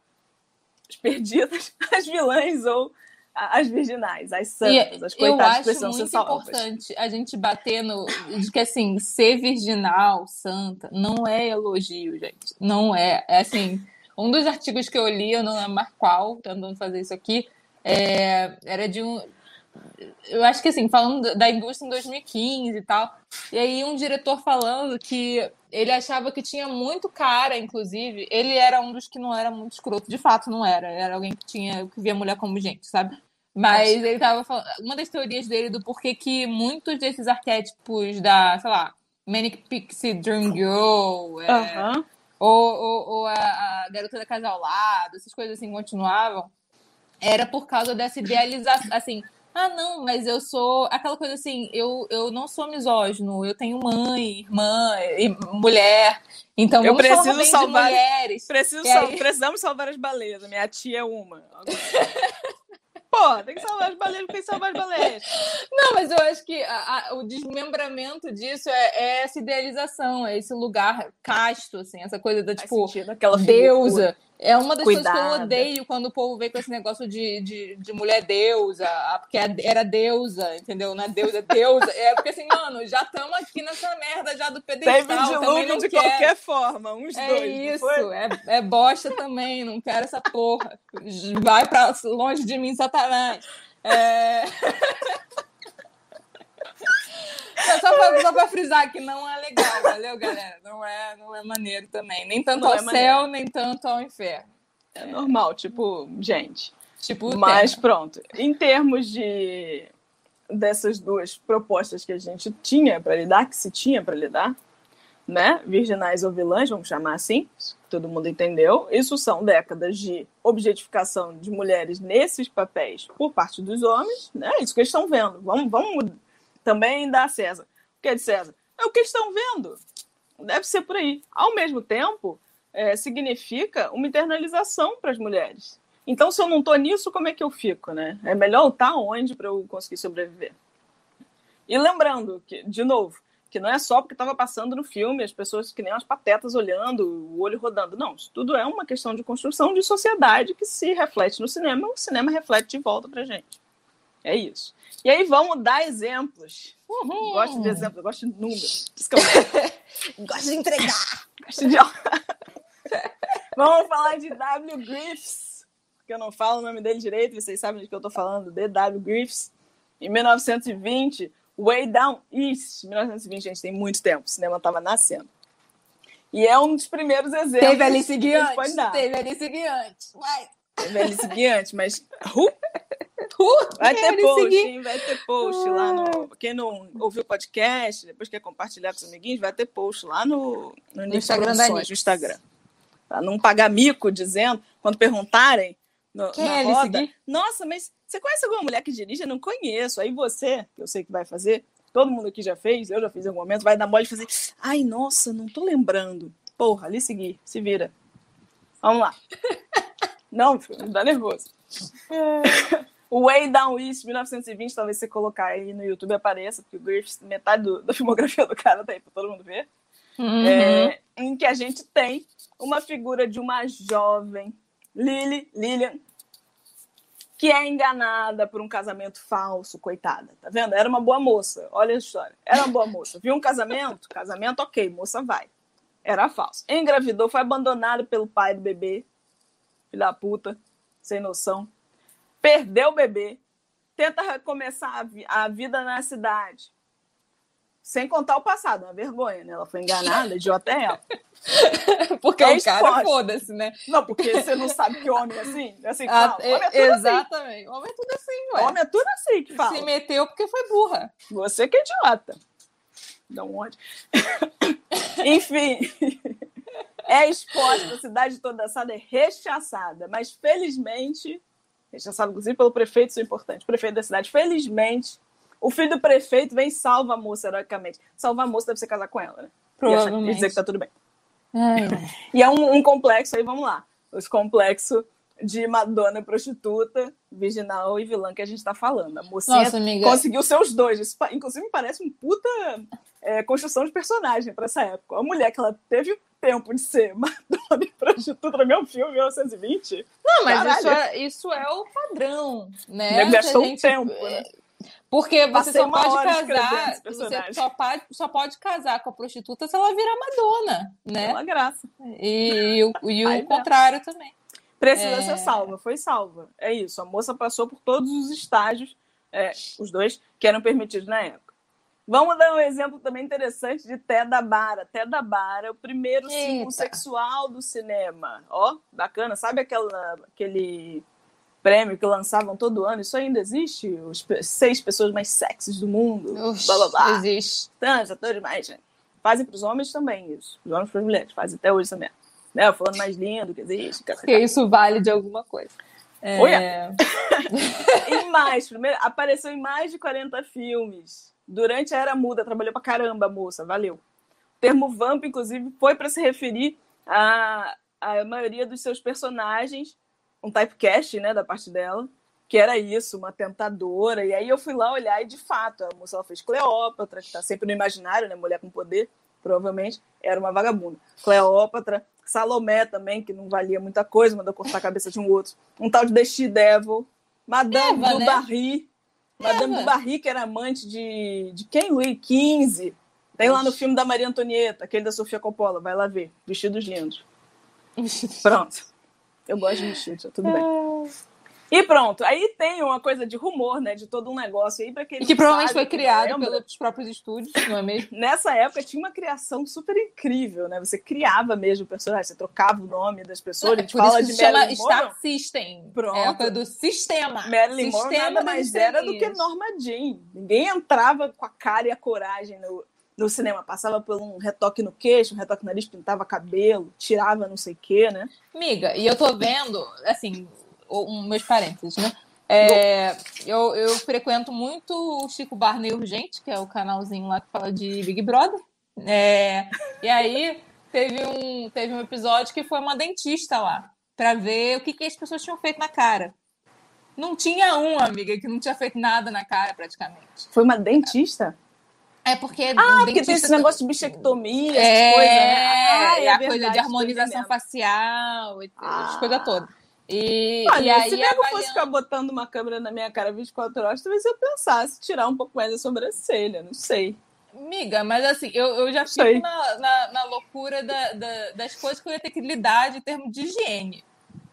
as perdidas, as vilãs ou as virginais, as santas, as coitadas que precisam ser salvas. Eu acho muito importante a gente bater no de que assim ser virginal, santa, não é elogio, gente, não é. É assim, um dos artigos que eu li, eu não lembro qual, tentando fazer isso aqui, é, era de um eu acho que assim, falando da indústria em 2015 e tal, e aí um diretor falando que ele achava que tinha muito cara, inclusive, ele era um dos que não era muito escroto, de fato não era, era alguém que tinha que via mulher como gente, sabe? Mas ele tava falando, uma das teorias dele do porquê que muitos desses arquétipos da, sei lá, Manic Pixie Dream Girl, é, ou, ou, ou, a, a garota da casa ao lado, essas coisas assim continuavam, era por causa dessa idealização, assim, ah, não, mas eu sou. Aquela coisa assim, eu, eu não sou misógino, eu tenho mãe, irmã, mulher. Então eu preciso salvar, mulheres. Preciso sal, aí... Precisamos salvar as baleias. Minha tia é uma. Pô, tem que salvar as baleias, tem que salvar as baleias. Não, mas eu acho que a, a, o desmembramento disso é, é, essa idealização, é esse lugar casto, assim, essa coisa da, tipo, sentido, deusa. É uma das Cuidado. coisas que eu odeio quando o povo vem com esse negócio de, de, de mulher deusa, porque era deusa, entendeu? Não é deusa, é deusa. É porque assim, mano, já estamos aqui nessa merda já do pedestal. Teve dilúvio de quero. qualquer forma, uns é dois. Isso, é, é bosta também, não quero essa porra. Vai pra longe de mim, Satanás. É... Só pra, só pra frisar que não é legal, valeu, galera? Não é, não é maneiro também. Nem tanto não ao é céu, nem tanto ao inferno. É, é normal, tipo, gente. Tipo, Mas pronto. Em termos de dessas duas propostas que a gente tinha para lidar, que se tinha para lidar, né? Virginais ou vilãs, vamos chamar assim, todo mundo entendeu. Isso são décadas de objetificação de mulheres nesses papéis por parte dos homens, né? Isso que eles estão vendo. Vamos, vamos também dá a César. O que é de César? É o que estão vendo. Deve ser por aí. Ao mesmo tempo, é, significa uma internalização para as mulheres. Então, se eu não estou nisso, como é que eu fico, né? É melhor estar onde para eu conseguir sobreviver. E lembrando que, de novo, que não é só porque estava passando no filme, as pessoas que nem as patetas olhando, o olho rodando. Não, isso tudo é uma questão de construção de sociedade que se reflete no cinema, o cinema reflete de volta para gente. É isso. E aí vamos dar exemplos. Uhum. Gosto de exemplos, gosto de números. Eu... gosto de entregar. Gosto de... vamos falar de W. Griffiths, porque eu não falo o nome dele direito, vocês sabem de que eu estou falando, de W. Griffiths. Em 1920, Way Down East. 1920, gente, tem muito tempo. O cinema estava nascendo. E é um dos primeiros exemplos. Teve Alice Guiante. Teve Alice Guiante. Vai. Teve Alice Guiante, mas. Uh, uh, vai ter post, hein? Vai ter post lá no. Quem não ouviu o podcast, depois quer compartilhar com os amiguinhos, vai ter post lá no, no, no Instagram da no Instagram. Pra não pagar mico dizendo, quando perguntarem no, Quem na é roda, nossa, mas você conhece alguma mulher que dirige? Eu não conheço. Aí você, que eu sei que vai fazer, todo mundo aqui já fez, eu já fiz em algum momento, vai dar mole e fazer. Ai, nossa, não tô lembrando. Porra, ali seguir, se vira. Vamos lá. não, me dá nervoso. É. O Way Down East, 1920, talvez você colocar aí no YouTube apareça, porque o Griffiths, metade do, da filmografia do cara tá aí pra todo mundo ver. Uhum. É, em que a gente tem uma figura de uma jovem Lily, Lilian, que é enganada por um casamento falso, coitada. Tá vendo? Era uma boa moça. Olha a história. Era uma boa moça. Viu um casamento? Casamento, ok, moça vai. Era falso. Engravidou, foi abandonada pelo pai do bebê. Filho da puta, sem noção. Perdeu o bebê. Tenta recomeçar a, vi a vida na cidade. Sem contar o passado, uma vergonha, né? Ela foi enganada, idiota é ela. porque é o cara, foda-se, né? Não, porque você não sabe que homem é assim. É assim ah, fala. Homem é tudo assim. exatamente. Assim. Homem é tudo assim, ué. Homem é tudo assim que fala. Se meteu porque foi burra. Você que é idiota. Dá um ódio. Enfim. É exposta, a cidade toda assada é rechaçada, mas felizmente, rechaçada inclusive pelo prefeito, isso é importante, o prefeito da cidade, felizmente, o filho do prefeito vem e salva a moça heroicamente. Salvar a moça deve ser casar com ela, né? Provavelmente. E dizer que tá tudo bem. E é um, um, complexo aí, vamos lá. Os complexos de Madonna prostituta, virginal e vilã que a gente tá falando. A mocinha Nossa, conseguiu seus dois. Isso, inclusive, me parece um puta é, construção de personagem para essa época. A mulher que ela teve tempo de ser Madonna e prostituta no meu filme, 1920. Não, mas isso é, isso é, o padrão, né? Gastou gente, tempo, né? Porque você só pode casar, você só pode, só pode casar com a prostituta se ela virar Madonna, né? É uma graça. E, e o, e o contrário também. Precisa é... ser salva, foi salva. É isso, a moça passou por todos os estágios, é, os dois, que eram permitidos na época. Vamos dar um exemplo também interessante de Teda Bara. Teda Bara é o primeiro Eita. símbolo sexual do cinema. Ó, bacana. Sabe aquela, aquele prêmio que lançavam todo ano, isso ainda existe? Os seis pessoas mais sexys do mundo, Ux, blá blá blá. Existe. Tantos atores mais, gente. Fazem para os homens também isso. Os homens para as mulheres, fazem até hoje também. Né? Falando mais lindo que existe. Porque isso vale de alguma coisa. É... Olha! em mais, primeiro, apareceu em mais de 40 filmes. Durante a Era Muda, trabalhou pra caramba, moça, valeu. O termo vamp, inclusive, foi para se referir a, a maioria dos seus personagens um typecast, né, da parte dela, que era isso, uma tentadora. E aí eu fui lá olhar e, de fato, a moça ela fez Cleópatra, que está sempre no imaginário, né, mulher com poder, provavelmente, era uma vagabunda. Cleópatra, Salomé também, que não valia muita coisa, mandou cortar a cabeça de um outro. Um tal de Desti Devil. Madame Eva, do né? Barry. Madame do Barry, que era amante de, de quem? Louis XV. Tem lá no filme da Maria Antonieta, aquele da Sofia Coppola, vai lá ver. Vestidos lindos. Pronto. Eu gosto de mexer, tudo bem. E pronto, aí tem uma coisa de rumor, né? De todo um negócio aí para que. E que provavelmente foi criado pelos próprios estúdios, não é mesmo? Nessa época tinha uma criação super incrível, né? Você criava mesmo o personagem, você trocava o nome das pessoas, a gente fala de chama Star System. Pronto. É a coisa do sistema. Marilyn Monroe nada mais era do que Norma Jean. Ninguém entrava com a cara e a coragem no, no cinema. Passava por um retoque no queixo, um retoque no nariz, pintava cabelo, tirava não sei o quê, né? Amiga, e eu tô vendo, assim, um, meus parênteses, né? É, eu, eu frequento muito o Chico Barney Urgente, que é o canalzinho lá que fala de Big Brother. É, e aí teve um, teve um episódio que foi uma dentista lá, para ver o que, que as pessoas tinham feito na cara. Não tinha um, amiga, que não tinha feito nada na cara, praticamente. Foi uma dentista? É porque. Ah, porque tem esse negócio de bichectomia, é, coisas, né? ah, é, a verdade, coisa de harmonização facial, ah. as coisas todas. E, Olha, e aí, se nego fosse ficar botando uma câmera na minha cara 24 horas, talvez eu pensasse tirar um pouco mais a sobrancelha, não sei. Miga, mas assim, eu, eu já fico Sei. na, na, na loucura da, da- das coisas que eu ia ter que lidar em termos de higiene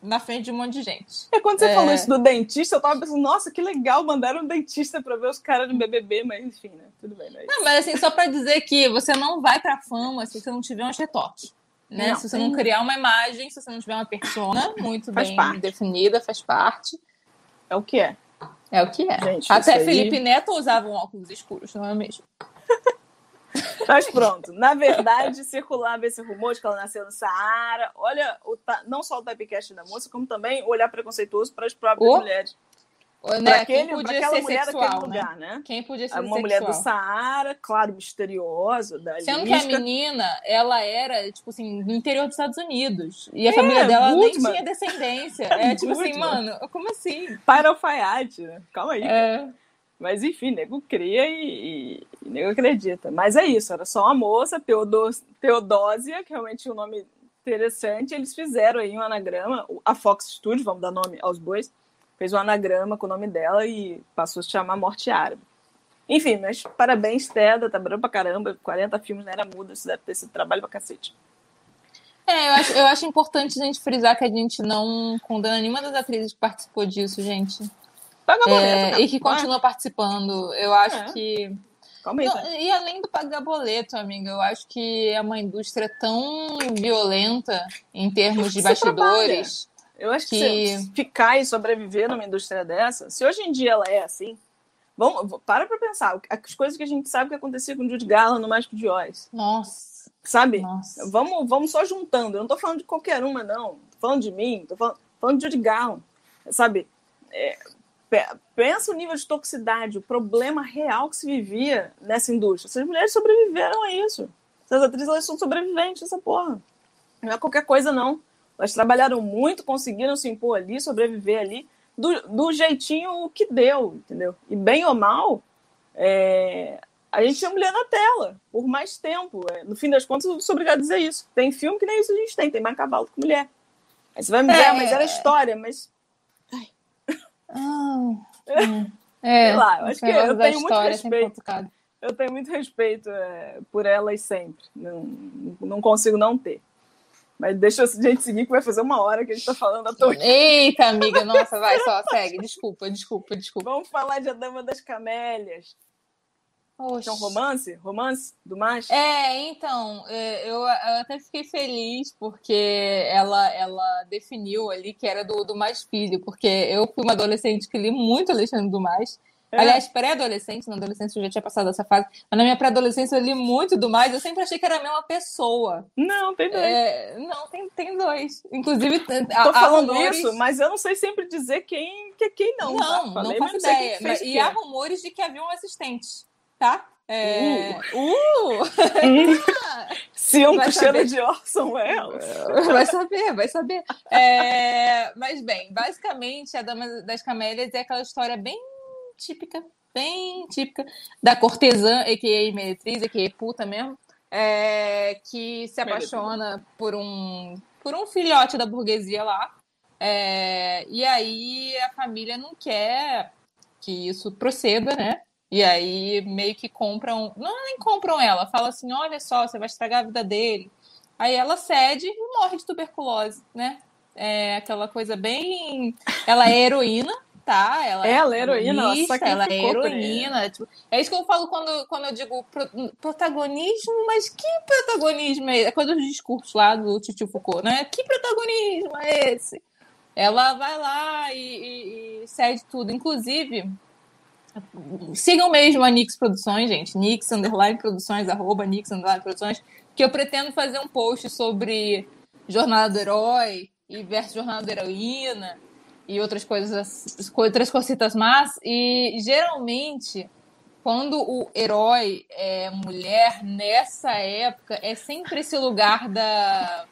na frente de um monte de gente. É quando você É. falou isso do dentista, eu tava pensando, nossa, que legal, mandaram um dentista pra ver os caras no BBB, mas enfim, né? Tudo bem, né? Não, mas assim, só pra dizer que você não vai pra fama se você não tiver um retoque. Né? Não, se você não criar uma imagem, se você não tiver uma persona muito bem parte. definida, faz parte. É o que é. É o que é. Gente, Até isso aí- Felipe Neto usava um óculos escuros, não é mesmo? Mas pronto, na verdade, circulava esse rumor de que ela nasceu no Saara. Olha, o não só o typecast da moça, como também o olhar preconceituoso para as próprias O- mulheres. Né? aquele, Quem podia ser sexual, né? lugar, né? Quem podia ser Uma sexual. mulher do Saara, claro, misteriosa, da Sendo que a Lisca. menina, ela era, tipo assim, do interior dos Estados Unidos. E a É, família dela Goodman. nem tinha descendência. É tipo assim, mano, como assim? Para alfaiate, né? Calma aí. É, Mas enfim, nego cria e, e, e nego acredita. Mas é isso, era só uma moça, Teodos, Teodósia, que realmente é um nome interessante. Eles fizeram aí um anagrama, a Fox Studios, vamos dar nome aos bois, fez um anagrama com o nome dela e passou a se chamar Morte Árabe. Enfim, mas parabéns, Teda, tá brando pra caramba, 40 filmes na era muda, isso deve ter sido trabalho pra cacete. É, eu acho, eu acho importante a gente frisar que a gente não condena nenhuma das atrizes que participou disso, gente. Paga boleto, É, né? e que continua participando. Eu acho É. que. Calma aí, Não, e além do pagar boleto, amiga, eu acho que é uma indústria tão violenta em termos de bastidores. Eu acho que, que- ficar e sobreviver numa indústria dessa, se hoje em dia ela é assim, vamos, para pra pensar, as coisas que a gente sabe que acontecia com o Judy Garland no Mágico de Oz, Nossa, sabe? nossa. Vamos, vamos só juntando. Eu não tô falando de qualquer uma, não. Tô falando de mim, tô falando, falando de Judy Garland, sabe? É, pe- pensa o nível de toxicidade, o problema real que se vivia nessa indústria. Essas mulheres sobreviveram a isso. Essas atrizes, elas são sobreviventes dessa porra. Não é qualquer coisa, não. Elas trabalharam muito, conseguiram se impor ali, sobreviver ali, do, do jeitinho que deu, entendeu? E bem ou mal, é, a gente tinha mulher na tela por mais tempo. É, no fim das contas, eu sou obrigada a dizer isso. Tem filme que nem isso a gente tem, tem mais cavalo que mulher. Aí você vai me dizer, É. ah, mas era história, mas Ah, hum. é, Sei lá, eu acho que eu tenho muito é respeito. eu tenho muito respeito é, por elas sempre. Não, não consigo não ter. Mas deixa a gente seguir, que vai fazer uma hora que a gente tá falando à toa. Eita, amiga, nossa, vai só, segue. Desculpa, desculpa, desculpa. Vamos falar de A Dama das Camélias. Oxe. É um romance? Romance do macho? É, então, é, eu, eu até fiquei feliz porque ela, ela definiu ali que era do, do Mais Filho, porque eu fui uma adolescente que li muito Alexandre Dumas. É. Aliás, pré-adolescente, na adolescência eu já tinha passado essa fase, mas na minha pré-adolescência eu li muito Dumas, eu sempre achei que era a mesma pessoa. Não, tem dois. É, não, tem, tem dois. Inclusive, há- Tô falando rumores- isso, mas eu não sei sempre dizer quem que é quem não. tá? Não, Falei, não faço quem ideia. fez Mas- o e há rumores de que havia um assistente, tá? É... Uh! Se um saber. de Orson Welles. Vai saber, vai saber. É, Mas bem, basicamente, a Dama das Camélias é aquela história bem típica, bem típica da cortesã, a.k.a. meretriz, a.k.a. puta mesmo, é, que se apaixona por um, por um filhote da burguesia lá. É, e aí a família não quer que isso proceda, né? E aí meio que compram, não nem compram ela, fala assim, olha só, você vai estragar a vida dele. Aí ela cede e morre de tuberculose, né? É aquela coisa bem. Ela é heroína, tá? Ela, Ela é heroína, ela ela é heroína. tipo, é isso que eu falo quando, quando eu digo pro- protagonismo, mas que protagonismo é esse? É coisa dos discursos lá do Titio Foucault, né? Que protagonismo é esse? Ela vai lá e, e- e cede tudo. Inclusive, sigam mesmo a Nix Produções, gente. Nix Underline Produções, arroba Nix Underline Produções, que eu pretendo fazer um post sobre Jornada do Herói e versus Jornada da Heroína e outras coisas, outras cositas más. E geralmente, quando o herói é mulher, nessa época, é sempre esse lugar da.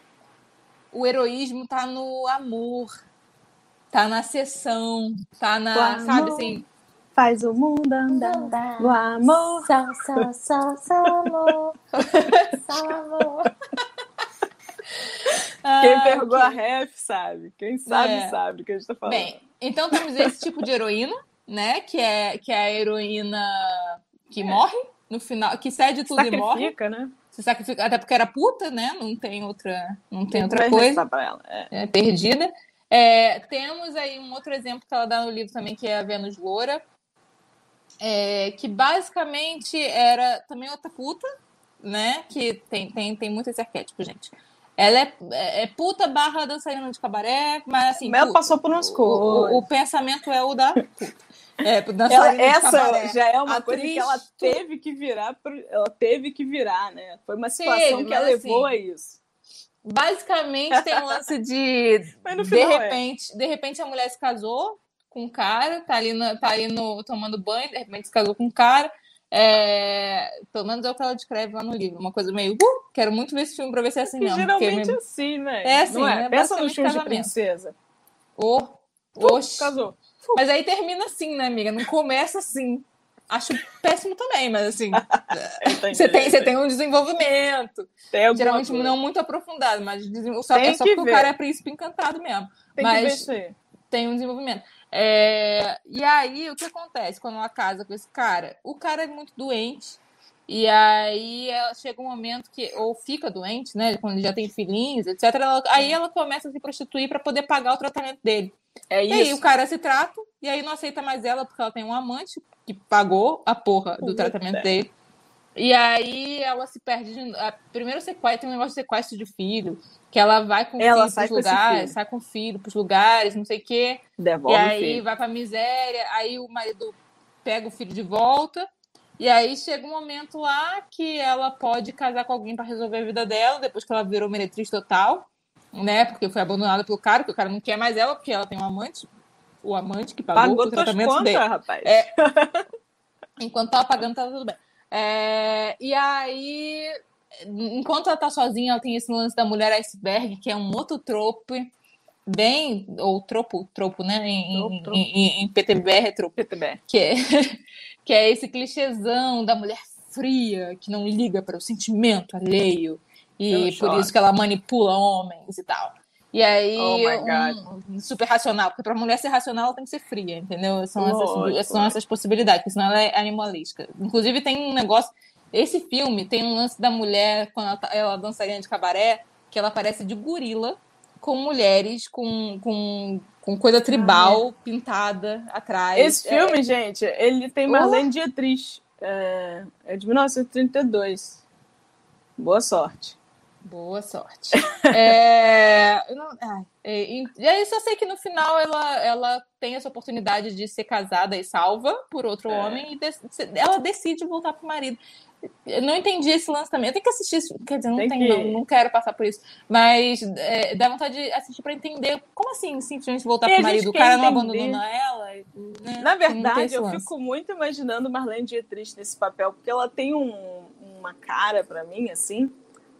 O heroísmo tá no amor, tá na sessão, tá na. O sabe amor. assim? Faz o mundo andar. O amor. Só, só, só, só amor. Só amor. Quem ah, pegou a ref sabe. Quem sabe, é. sabe o que a gente tá falando. Bem, então temos esse tipo de heroína, né? Que é, que é a heroína que é. morre no final, que cede tudo Sacrifica, e morre. né? Se sacrifica, até porque era puta, né? Não tem outra, não tem outra coisa. Pra ela. É. é perdida. É, temos aí um outro exemplo que ela dá no livro também, que é a Vênus Loura, é, que basicamente era também outra puta, né? Que tem, tem, tem muito esse arquétipo, gente. Ela é, é, é puta barra dançarina de cabaré, mas assim. Ela passou por umas coisas. O, o, pensamento é o da puta. É, ela, essa já é uma coisa que ela teve que virar, ela teve que virar, né? Foi uma situação teve, que ela assim, levou a isso. Basicamente tem um lance de de é. repente, é. de repente a mulher se casou com um cara, tá ali, no, tá ali no, tomando banho, de repente se casou com um cara, é, pelo menos é o que ela descreve lá no livro. Uma coisa meio. Uh, quero muito ver esse filme pra ver se é assim mesmo. Geralmente é assim, né? É assim, é? Né? Pensa no filme de princesa. Oh, Oxe. Casou. Mas aí termina assim, né, amiga? Não começa assim. Acho péssimo também, mas assim. você, tem, você tem um desenvolvimento. Tem geralmente coisa. não muito aprofundado, mas só, é só porque ver. o cara é príncipe encantado mesmo. Tem mas tem um desenvolvimento. É, e aí, o que acontece quando ela casa com esse cara? O cara é muito doente. E aí ela chega um momento que ou fica doente, né? Quando já tem filhinhos, etc. Ela, aí ela começa a se prostituir para poder pagar o tratamento dele. É isso. E aí o cara se trata e aí não aceita mais ela porque ela tem um amante que pagou a porra do tratamento dele. E aí ela se perde. De... Primeiro sequestro, tem um negócio de sequestro de filho, que ela vai com ela filho pros lugares, sai com o filho pros lugares, não sei o quê. Devolve e aí vai pra miséria, aí o marido pega o filho de volta. E aí chega um momento lá que ela pode casar com alguém para resolver a vida dela, depois que ela virou meretriz total, né? Porque foi abandonada pelo cara, porque o cara não quer mais ela, porque ela tem um amante. O amante que pagou, pagou o tratamento contas, dele. rapaz. É... Enquanto tava pagando, tava tudo bem. É, e aí, enquanto ela tá sozinha, ela tem esse lance da mulher iceberg, que é um outro trope, bem. Ou tropo, tropo, né? Em, tropo, em, em, em PTBR é tropo. PTBR. Que é, que é esse clichêzão da mulher fria, que não liga para o sentimento alheio. E por isso que ela manipula homens e tal. E aí, oh um, super racional, porque para mulher ser racional, ela tem que ser fria, entendeu? São, essas, são essas possibilidades, porque senão ela é animalística. Inclusive, tem um negócio. Esse filme tem um lance da mulher, quando ela, tá, ela dançarina de cabaré, que ela parece de gorila, com mulheres com, com, com coisa tribal ah, é. pintada atrás. Esse é, filme, é... gente, ele tem Marlene uh! Dietrich. É, é de 1932. Boa sorte. Boa sorte. é, não, e, e aí só sei que no final ela, ela tem essa oportunidade de ser casada e salva por outro é. homem e de, ela decide voltar pro marido. Eu não entendi esse lance também. Eu tenho que assistir isso. Quer dizer, não tem, tem que... não, não quero passar por isso. Mas é, dá vontade de assistir para entender como assim simplesmente voltar pro marido. O cara não abandonou ela. Né? Na verdade, eu lance. fico muito imaginando Marlene Dietrich nesse papel, porque ela tem um, uma cara para mim, assim,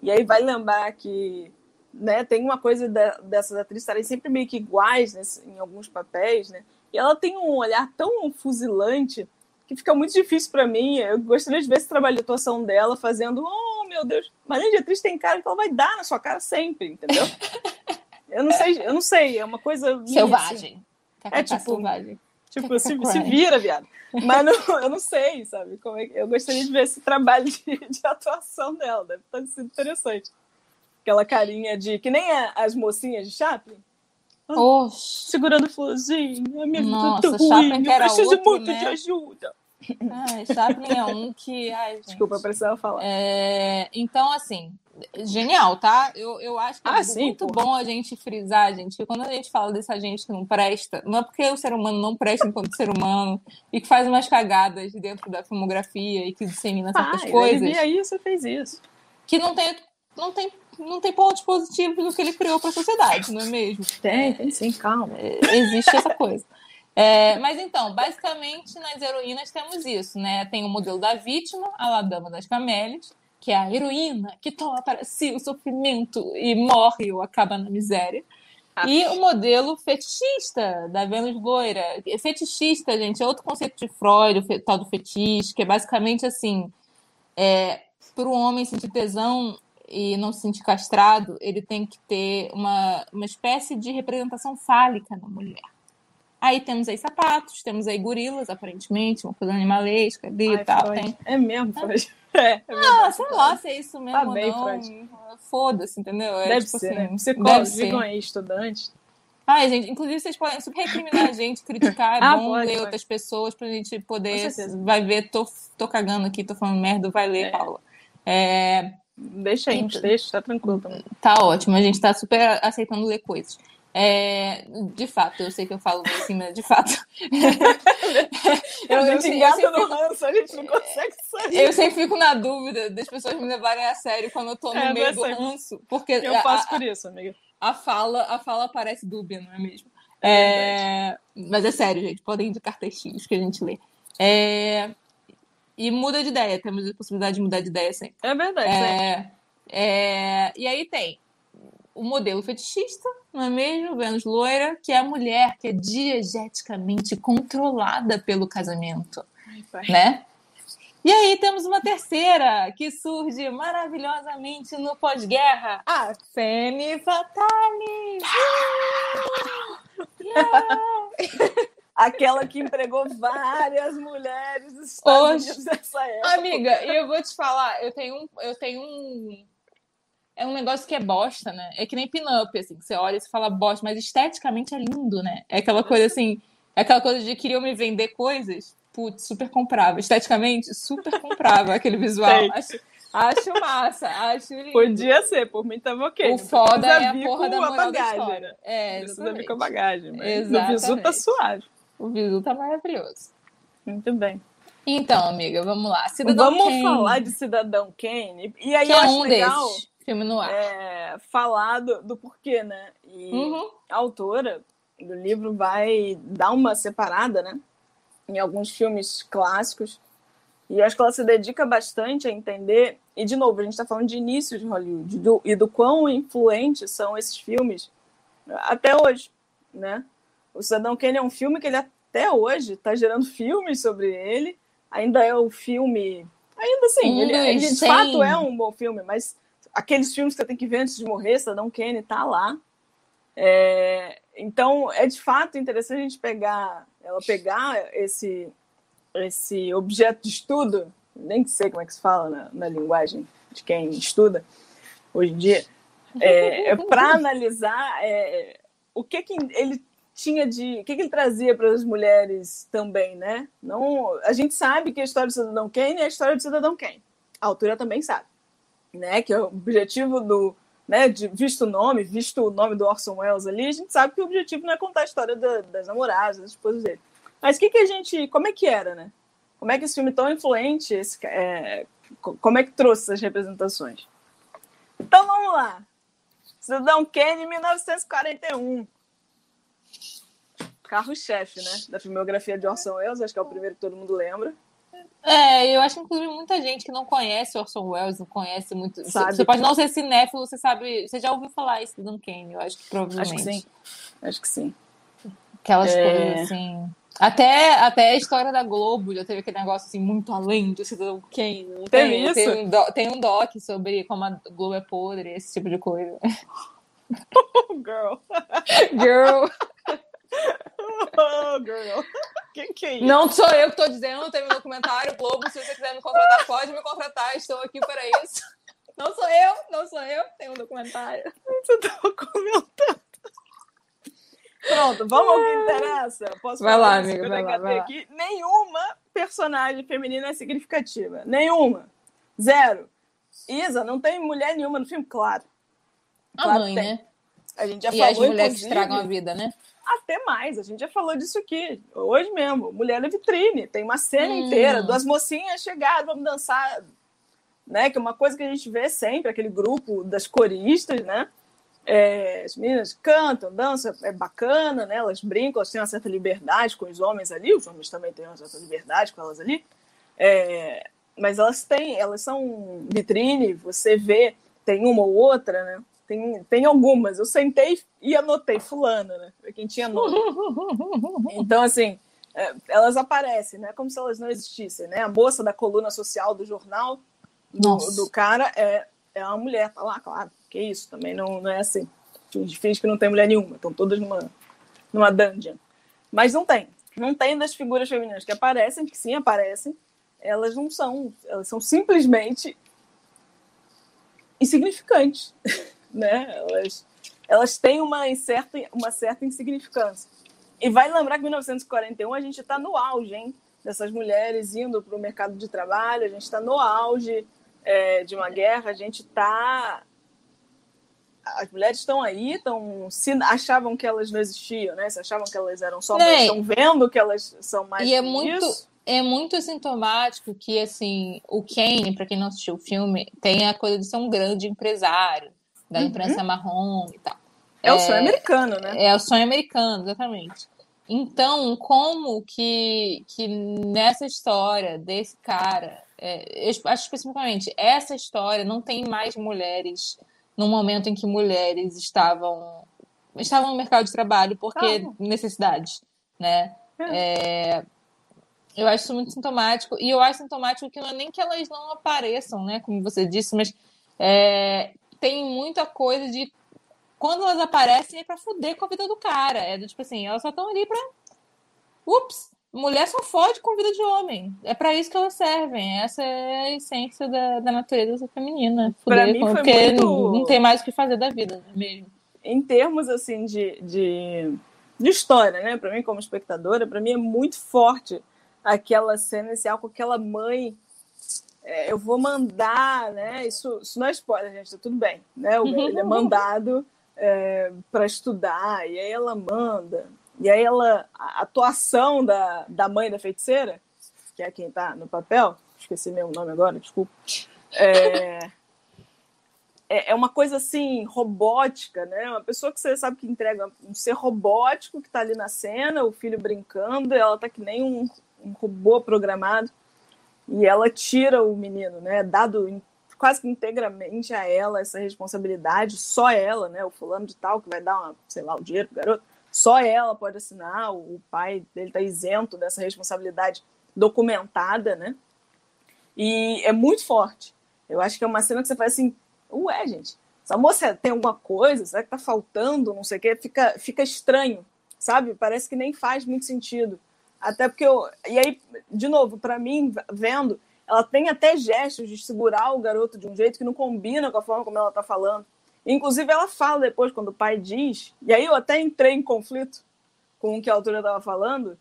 e aí vai lembrar que né, tem uma coisa de, dessas atrizes estarem sempre meio que iguais nesse, em alguns papéis, né? E ela tem um olhar tão fuzilante que fica muito difícil para mim. Eu gostaria de ver esse trabalho de atuação dela fazendo, oh meu Deus, mas a atriz tem cara que ela vai dar na sua cara sempre, entendeu? eu não sei, eu não sei, é uma coisa minha, selvagem. Assim. É tipo, selvagem. Tipo se, se vira, viado. Mas não, eu não sei, sabe? Como é eu gostaria de ver esse trabalho de, de atuação dela. Deve ter sido interessante. Aquela carinha de. Que nem as mocinhas de Chaplin. Oh, segurando florzinho. A minha Nossa, vida tá ruim. Eu preciso outro, muito né? de ajuda. Ai, Chaplin é um que. Ai. Desculpa, eu precisava falar. É, então, assim, genial, tá? Eu, eu acho que ah, é sim, muito porra. bom a gente frisar, gente, que quando a gente fala dessa gente que não presta, não é porque o ser humano não presta enquanto ser humano e que faz umas cagadas dentro da filmografia e que dissemina certas ah, coisas. Ele via isso fez isso. Que não tem, não tem, não tem pontos positivos do que ele criou para a sociedade, não é mesmo? Tem, tem sim, calma. É, existe essa coisa. É, mas então, basicamente, nas heroínas temos isso, né? Tem o modelo da vítima, a La Dama das Camélias, que é a heroína que toma para si o sofrimento e morre ou acaba na miséria. Ah. E o modelo fetichista da Vênus loira. Fetichista, gente, é outro conceito de Freud, o tal do fetiche, que é basicamente assim: é, para o homem sentir tesão, e não se sentir castrado, ele tem que ter uma, uma espécie de representação fálica na mulher. Aí temos aí sapatos, temos aí gorilas, aparentemente, uma coisa animalesca ali e tal. Tem... É mesmo, Freud. É, é ah, sei lá se é isso mesmo tá bem, não. Foda-se, entendeu? É, deve tipo ser, assim, né? Psicólogos, digam aí, estudantes. Ai, gente, inclusive vocês podem super recriminar a gente, criticar, é ah, bom pode, ler pode. outras pessoas pra gente poder. Vai ver, tô, tô cagando aqui, tô falando merda, vai ler, é. Paula. É... Deixa aí, então, deixa, tá tranquilo também. Tá ótimo, a gente tá super aceitando ler coisas. É, de fato, eu sei que eu falo assim, mas de fato. eu, a gente engata no ranço, a gente não consegue sair. Eu sempre fico na dúvida das pessoas me levarem a sério quando eu tô no é, meio do ranço. Porque eu passo por isso, amiga. A fala, a fala parece dúbia, não é mesmo? É, é mas é sério, gente. Podem indicar textinhos que a gente lê. É, e muda de ideia, temos a possibilidade de mudar de ideia sempre. É verdade. É, é, e aí tem o modelo fetichista, não é mesmo? Vênus loira, que é a mulher que é diegeticamente controlada pelo casamento, Ai, né? E aí temos uma terceira que surge maravilhosamente no pós-guerra, a Femme Fatale. Aquela que empregou várias mulheres Unidos nessa época. Amiga, e eu vou te falar, eu tenho um, eu tenho um é um negócio que é bosta, né? É que nem pin-up, assim, que você olha e você fala bosta, mas esteticamente é lindo, né? É aquela coisa assim, é aquela coisa de queriam me vender coisas, putz, super comprável. Esteticamente, super comprável aquele visual. Acho, acho massa, acho lindo. Podia ser, por mim tava ok. O foda é a porra da moral bagagem, da história. Né? É, Precisa vir com a bagagem, mas exatamente. o visu tá suave. O visu tá maravilhoso. Muito bem. Então, amiga, vamos lá. Cidadão vamos Kane. falar de Cidadão Kane. E aí que eu é acho um legal... Desses Filme no ar. É, falar do, do, porquê, né? E uhum. a autora do livro vai dar uma separada, né? Em alguns filmes clássicos. E acho que ela se dedica bastante a entender. E, de novo, a gente está falando de início de Hollywood do, e do quão influentes são esses filmes até hoje, né? O Cidadão Kane é um filme que ele até hoje está gerando filmes sobre ele. Ainda é o filme. Ainda assim, ele, ele de fato é um bom filme, mas aqueles filmes que você tem que ver antes de morrer, Saddam Kane tá lá. É, então, é de fato interessante a gente pegar, ela pegar esse, esse objeto de estudo, nem sei como é que se fala na, na linguagem de quem estuda hoje em dia, é, é para analisar é, o que, que ele tinha de. o que, que ele trazia para as mulheres também, né? Não, a gente sabe que a história do Cidadão Kane é a história do Cidadão Kane. A autora também sabe né, que é o objetivo do, né, de, visto o nome, visto o nome do Orson Welles ali, a gente sabe que o objetivo não é contar a história da, das namoradas, das esposas dele. Mas que, que a gente, como é que era, né? Como é que esse filme tão influente, esse, é, como é que trouxe essas representações? Então vamos lá. Cidadão Kane, 1941. Carro-chefe, né? Da filmografia de Orson Welles, acho que é o primeiro que todo mundo lembra. É, eu acho inclusive muita gente que não conhece Orson Welles, não conhece muito. Sabe. Você pode não ser cinéfilo, você sabe. Você já ouviu falar isso do Kane, eu acho que provavelmente. Acho que sim. Acho que sim. Aquelas é... coisas assim. Até, até a história da Globo já teve aquele negócio assim, muito além do Cidadão Kane. Tem, isso? Tem um, doc, tem um doc sobre como a Globo é podre, esse tipo de coisa. Girl. Girl. Oh, girl. Que que é isso? Não sou eu que estou dizendo, tem um documentário Globo. Se você quiser me contratar, pode me contratar. Estou aqui para isso. Não sou eu, não sou eu. Tem um documentário. Você estava comentando. Pronto, vamos ao que interessa. Posso vai lá, amiga, vai lá, vai aqui? Nenhuma personagem feminina é significativa. Nenhuma. Zero. Isa, não tem mulher nenhuma no filme? Claro. A claro mãe, né? A gente já e falou, as mulheres que estragam a vida, né? Até mais. A gente já falou disso aqui, hoje mesmo. Mulher na vitrine, tem uma cena hum. inteira, duas mocinhas chegaram, vamos dançar, né? Que é uma coisa que a gente vê sempre, aquele grupo das coristas, né? É, as meninas cantam, dançam, é bacana, né? Elas brincam, elas têm uma certa liberdade com os homens ali, os homens também têm uma certa liberdade com elas ali. É, mas elas têm, elas são vitrine, você vê, tem uma ou outra, né? Tem, tem algumas. Eu sentei e anotei fulana, né? Pra quem tinha nome. Então, assim, é, elas aparecem, né? Como se elas não existissem, né? A moça da coluna social do jornal do, do cara é é uma mulher, tá lá, claro, que isso, também não, não é assim. Finge que não tem mulher nenhuma, estão todas numa, numa dungeon. Mas não tem. Não tem das figuras femininas que aparecem, que sim aparecem, elas não são, elas são simplesmente insignificantes, né? Elas, elas têm uma certa, uma certa insignificância. E vai lembrar que em 1941 a gente está no auge, hein? Dessas mulheres indo para o mercado de trabalho, a gente está no auge é, de uma guerra, a gente está. As mulheres estão aí, estão se achavam que elas não existiam, né? Se achavam que elas eram só, mas estão vendo que elas são mais. E é muito, isso. é muito sintomático que assim o Kane, para quem não assistiu o filme, tem a coisa de ser um grande empresário da uhum. imprensa uhum. marrom e tal. É, é o sonho americano, né? É o sonho americano, exatamente. Então, como que, que nessa história desse cara, é, eu acho especificamente, essa história não tem mais mulheres no momento em que mulheres estavam estavam no mercado de trabalho porque ah. necessidade, né? É. é, eu acho isso muito sintomático e eu acho sintomático que não é nem que elas não apareçam, né? Como você disse, mas é, tem muita coisa de quando elas aparecem é pra fuder com a vida do cara. É do tipo assim, elas só estão ali pra. Ups! Mulher só fode com vida de homem. É para isso que elas servem. Essa é a essência da, da natureza feminina. Fuder pra mim com, porque muito... não tem mais o que fazer da vida né, mesmo. Em termos assim de, de, de história, né? Para mim, como espectadora, para mim é muito forte aquela cena inicial com aquela mãe eu vou mandar, né? Isso, isso não é spoiler, gente, tá tudo bem, né? O, ele é mandado é, para estudar, e aí ela manda, e aí ela, a atuação da, da mãe da feiticeira, que é quem está no papel, esqueci meu nome agora, desculpa, é, é, é uma coisa assim, robótica, né? Uma pessoa que você sabe que entrega um ser robótico que está ali na cena, o filho brincando, ela tá que nem um, um robô programado, e ela tira o menino, né? Dado quase que integramente a ela essa responsabilidade, só ela, né, o fulano de tal que vai dar, uma, sei lá, o dinheiro pro garoto, só ela pode assinar, o pai dele está isento dessa responsabilidade documentada, né? E é muito forte. Eu acho que é uma cena que você faz assim, ué, gente, essa moça tem alguma coisa, será que tá faltando, não sei o quê, fica, fica estranho, sabe? Parece que nem faz muito sentido. Até porque eu. E aí, de novo, para mim, vendo, ela tem até gestos de segurar o garoto de um jeito que não combina com a forma como ela está falando. Inclusive, ela fala depois, quando o pai diz, e aí eu até entrei em conflito com o que a autora estava falando,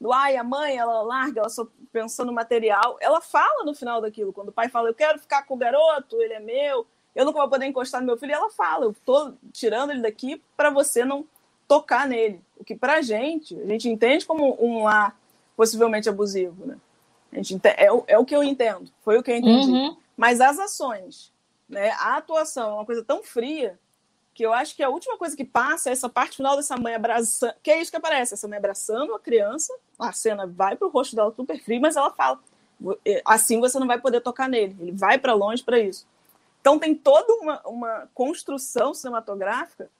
do ai, a mãe, ela larga, ela só pensando no material. Ela fala no final daquilo, quando o pai fala, eu quero ficar com o garoto, ele é meu, eu nunca vou poder encostar no meu filho, ela fala, eu tô tirando ele daqui para você não tocar nele. O que pra gente, a gente entende como um lar possivelmente abusivo, né? A gente, é, é o que eu entendo, foi o que eu entendi. Uhum. Mas as ações, né, a atuação é uma coisa tão fria que eu acho que a última coisa que passa é essa parte final dessa mãe abraçando, que é isso que aparece, essa mãe abraçando a criança, a cena vai para o rosto dela super frio, mas ela fala, é, assim você não vai poder tocar nele, ele vai para longe para isso. Então tem toda uma, uma construção cinematográfica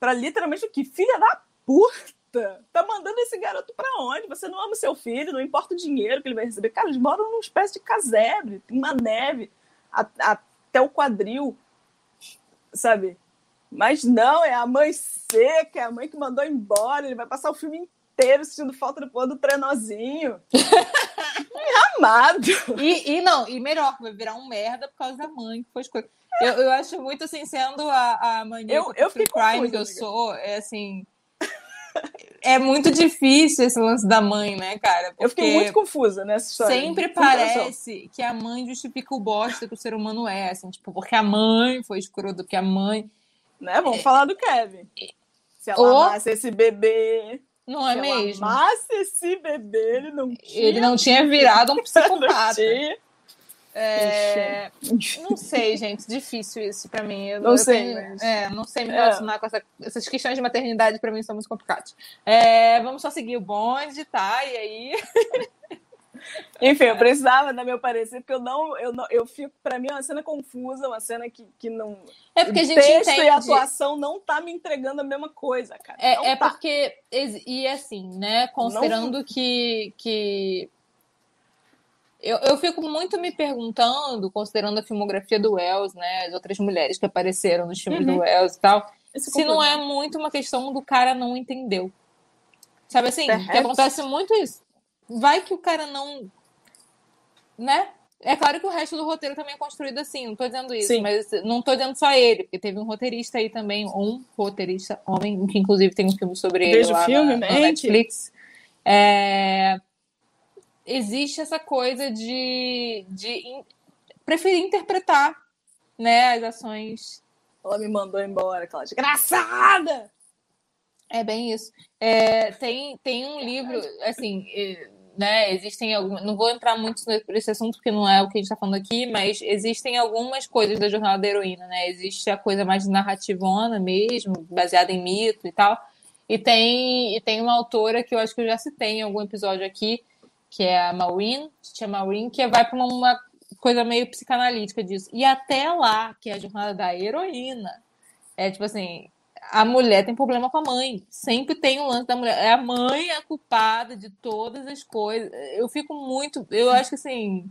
para literalmente o que? Filha da puta! Tá mandando esse garoto para onde? Você não ama seu filho, não importa o dinheiro que ele vai receber. Cara, eles moram numa espécie de casebre, tem uma neve até o quadril, sabe? Mas não, é a mãe seca, é a mãe que mandou embora. Ele vai passar o filme inteiro sentindo falta do pôr do trenozinho. Amado! E, e não, e melhor, vai virar um merda por causa da mãe que foi escolhida. Eu, eu acho muito assim, sendo a, a mania eu, eu crime confusa, que eu sou, é assim é muito difícil esse lance da mãe, né, cara? eu fiquei muito confusa nessa história. Sempre parece que a mãe justifica o bosta que o ser humano é, assim, tipo, porque a mãe foi escrota, porque a mãe. Né? Vamos é... falar do Kevin. Se ela Ou... esse bebê. Não é mesmo? Amasse esse bebê, ele não tinha. Ele não tinha virado um psicopata. É... Não sei, gente, difícil isso para mim. Eu, não eu sei, tenho, mas... é, não sei me é. relacionar é. com essa, essas questões de maternidade para mim são muito complicadas. É, vamos só seguir o bonde, tá? E aí. Enfim, eu precisava dar meu parecer, porque eu não, eu não, eu fico, para mim é uma cena confusa, uma cena que, que não. É porque a gente texto entende... e a atuação não tá me entregando a mesma coisa, cara. É, é tá. porque e assim, né, considerando não... que que eu, eu fico muito me perguntando, considerando a filmografia do Wells, né? As outras mulheres que apareceram nos filmes uhum. do Wells e tal, Esse se não é muito uma questão do cara não entendeu. Sabe assim? Que acontece muito isso. Vai que o cara não. Né? É claro que o resto do roteiro também é construído assim, não tô dizendo isso, Sim. mas não tô dizendo só ele, porque teve um roteirista aí também, um roteirista homem, que inclusive tem um filme sobre ele Vejo lá filme, na, na Netflix. É... Existe essa coisa de, de preferir interpretar né, as ações. Ela me mandou embora, aquela desgraçada! É bem isso. É, tem, tem um livro, assim, né? Existem algumas. Não vou entrar muito nesse assunto porque não é o que a gente está falando aqui, mas existem algumas coisas da jornada da heroína, né? Existe a coisa mais narrativona mesmo, baseada em mito e tal. E tem, e tem uma autora que eu acho que eu já citei em algum episódio aqui, que é a Maureen, Tia Maureen, que vai para uma coisa meio psicanalítica disso. E até lá, que é a jornada da heroína, é tipo assim, a mulher tem problema com a mãe. Sempre tem um lance da mulher. É a mãe a culpada de todas as coisas. Eu fico muito. Eu acho que assim.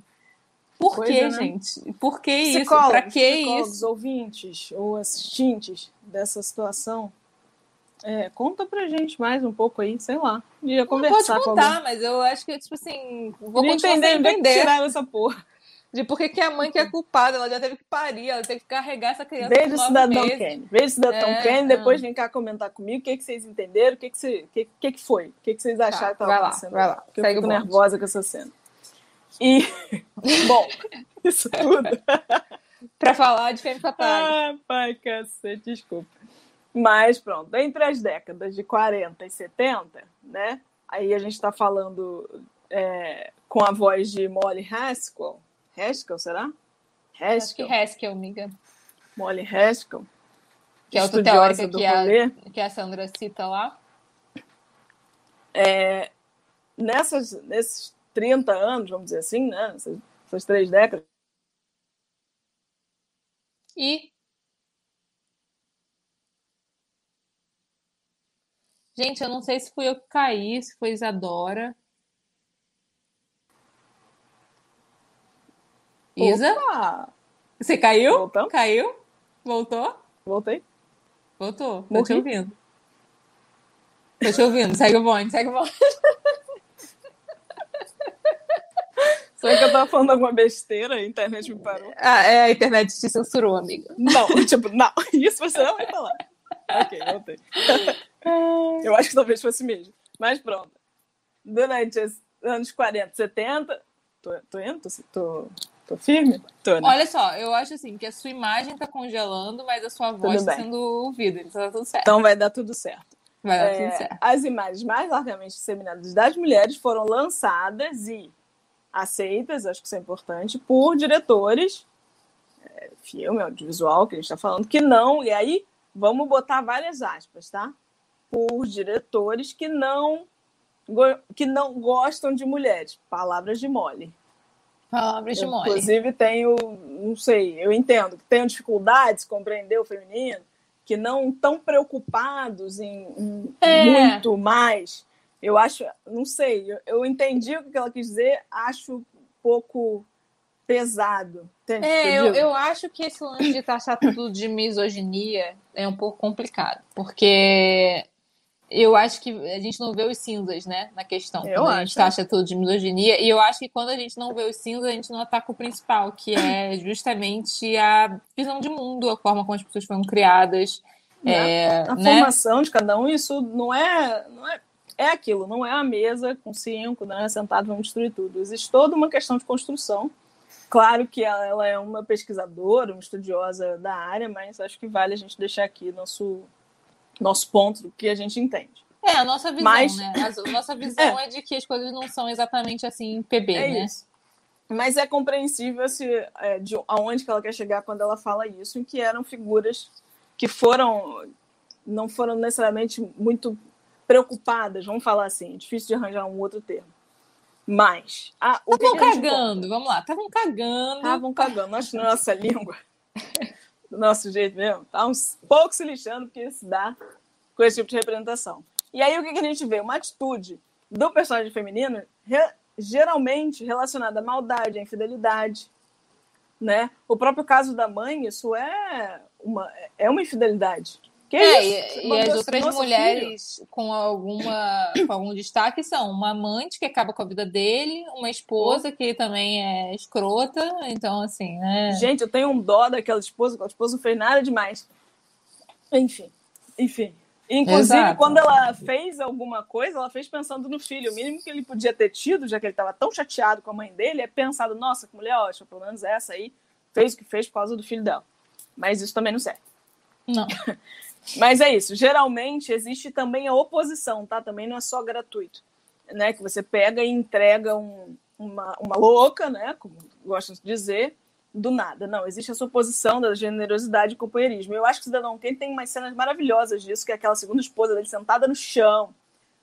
Por Coisa, que, né? gente? Por que isso? Pra que isso? ouvintes ou assistentes dessa situação, é, conta pra gente mais um pouco aí, sei lá. Ia conversar Não pode contar, mas eu acho que, tipo assim, vou de continuar entender, sem entender. tirar essa porra de por que, a mãe que é culpada, ela já teve que parir, ela teve que carregar essa criança. Veja o Cidadão Kane. Veja o Cidadão é, Kane, depois vem cá comentar comigo o que, que vocês entenderam, o que, que, você, que, que, que foi, o que, que vocês acharam tá, que estava acontecendo. Vai lá, Porque eu fico nervosa com essa cena. E, bom, isso tudo. para falar de Femme Fatale. Ah, pai, cacete, desculpa. Mas pronto, entre as décadas de 40 e 70, né? Aí a gente está falando é, com a voz de Molly Haskell, Haskell, será? Haskell. Acho que Haskell, amiga. Molly Haskell. Que é outra teórica que a, que a Sandra cita lá. É, nessas, nesses 30 anos, vamos dizer assim, né? Essas, essas três décadas. E Gente, eu não sei se fui eu que caí, se foi Isadora. Isa? Opa! Você caiu? Voltamos? Caiu? Voltou? Voltei. Voltou. Tô te ouvindo. Tô te ouvindo. Segue o bonde, segue o bonde. Será que eu tava falando alguma besteira a internet me parou? Ah, é, a internet te censurou, amiga. Não, tipo, não. Isso você não vai falar. ok, voltei. Eu acho que talvez fosse mesmo. Mas pronto. Durante os anos 40, 70. Tô, tô indo? Tô, tô, Tô firme? Tô, né? Olha só, eu acho assim que a sua imagem tá congelando, mas a sua voz está sendo ouvida, então tá tudo certo. Então vai dar tudo certo. Vai dar é, tudo certo. As imagens mais largamente disseminadas das mulheres foram lançadas e aceitas, acho que isso é importante, por diretores, é, filme, audiovisual, que a gente está falando, que não, e aí vamos botar várias aspas, tá? Por diretores que não que não gostam de mulheres. Palavras de mole. Palavras de mole. Inclusive, tenho, não sei, eu entendo que tenho dificuldades de compreender o feminino, que não estão preocupados em, em é. muito mais. Eu acho, não sei, eu, eu, entendi o que ela quis dizer, acho um pouco pesado. Entende? É, eu, eu acho que esse lance de taxar tudo de misoginia é um pouco complicado, porque eu acho que a gente não vê os cinzas, né, na questão. Eu acho. a gente taxa tudo de misoginia. E eu acho que quando a gente não vê os cinzas, a gente não ataca o principal, que é justamente a visão de mundo, a forma como as pessoas foram criadas. Né? É, a né? formação de cada um, isso não é, não é. É aquilo, não é a mesa com cinco, né, sentado, vamos destruir tudo. Existe toda uma questão de construção. Claro que ela, ela é uma pesquisadora, uma estudiosa da área, mas acho que vale a gente deixar aqui nosso nosso ponto do que a gente entende. É, a nossa visão, Mas... né? A nossa visão é. é. de que as coisas não são exatamente assim PB, é né? Isso. Mas é compreensível se, é, de aonde que ela quer chegar quando ela fala isso, em que eram figuras que foram não foram necessariamente muito preocupadas, vamos falar assim, difícil de arranjar um outro termo. Mas. Estavam cagando, vamos lá, estavam cagando. Estavam cagando, na nossa língua do nosso jeito mesmo, tá uns pouco se lixando porque se dá com esse tipo de representação. E aí o que, que a gente vê? Uma atitude do personagem feminino geralmente relacionada à maldade, à infidelidade, né? O próprio caso da mãe, isso é uma, é uma infidelidade. Que é, isso? E, e as outras mulheres filho? com alguma com algum destaque são uma amante que acaba com a vida dele, uma esposa que também é escrota, então assim, né? Gente, eu tenho um dó daquela esposa, aquela esposa não fez nada demais. Enfim, enfim. Inclusive, Exato. quando ela fez alguma coisa, ela fez pensando no filho. O mínimo que ele podia ter tido, já que ele estava tão chateado com a mãe dele, é pensado, nossa, que mulher ótima, pelo menos essa aí fez o que fez por causa do filho dela. Mas isso também não serve. Não. Mas é isso. Geralmente existe também a oposição, tá? Também não é só gratuito. Né? Que você pega e entrega um, uma, uma louca, né? Como gostam de dizer, do nada. Não, existe essa oposição da generosidade e companheirismo. Eu acho que o Cidadão Kane tem umas cenas maravilhosas disso, que é aquela segunda esposa dele sentada no chão,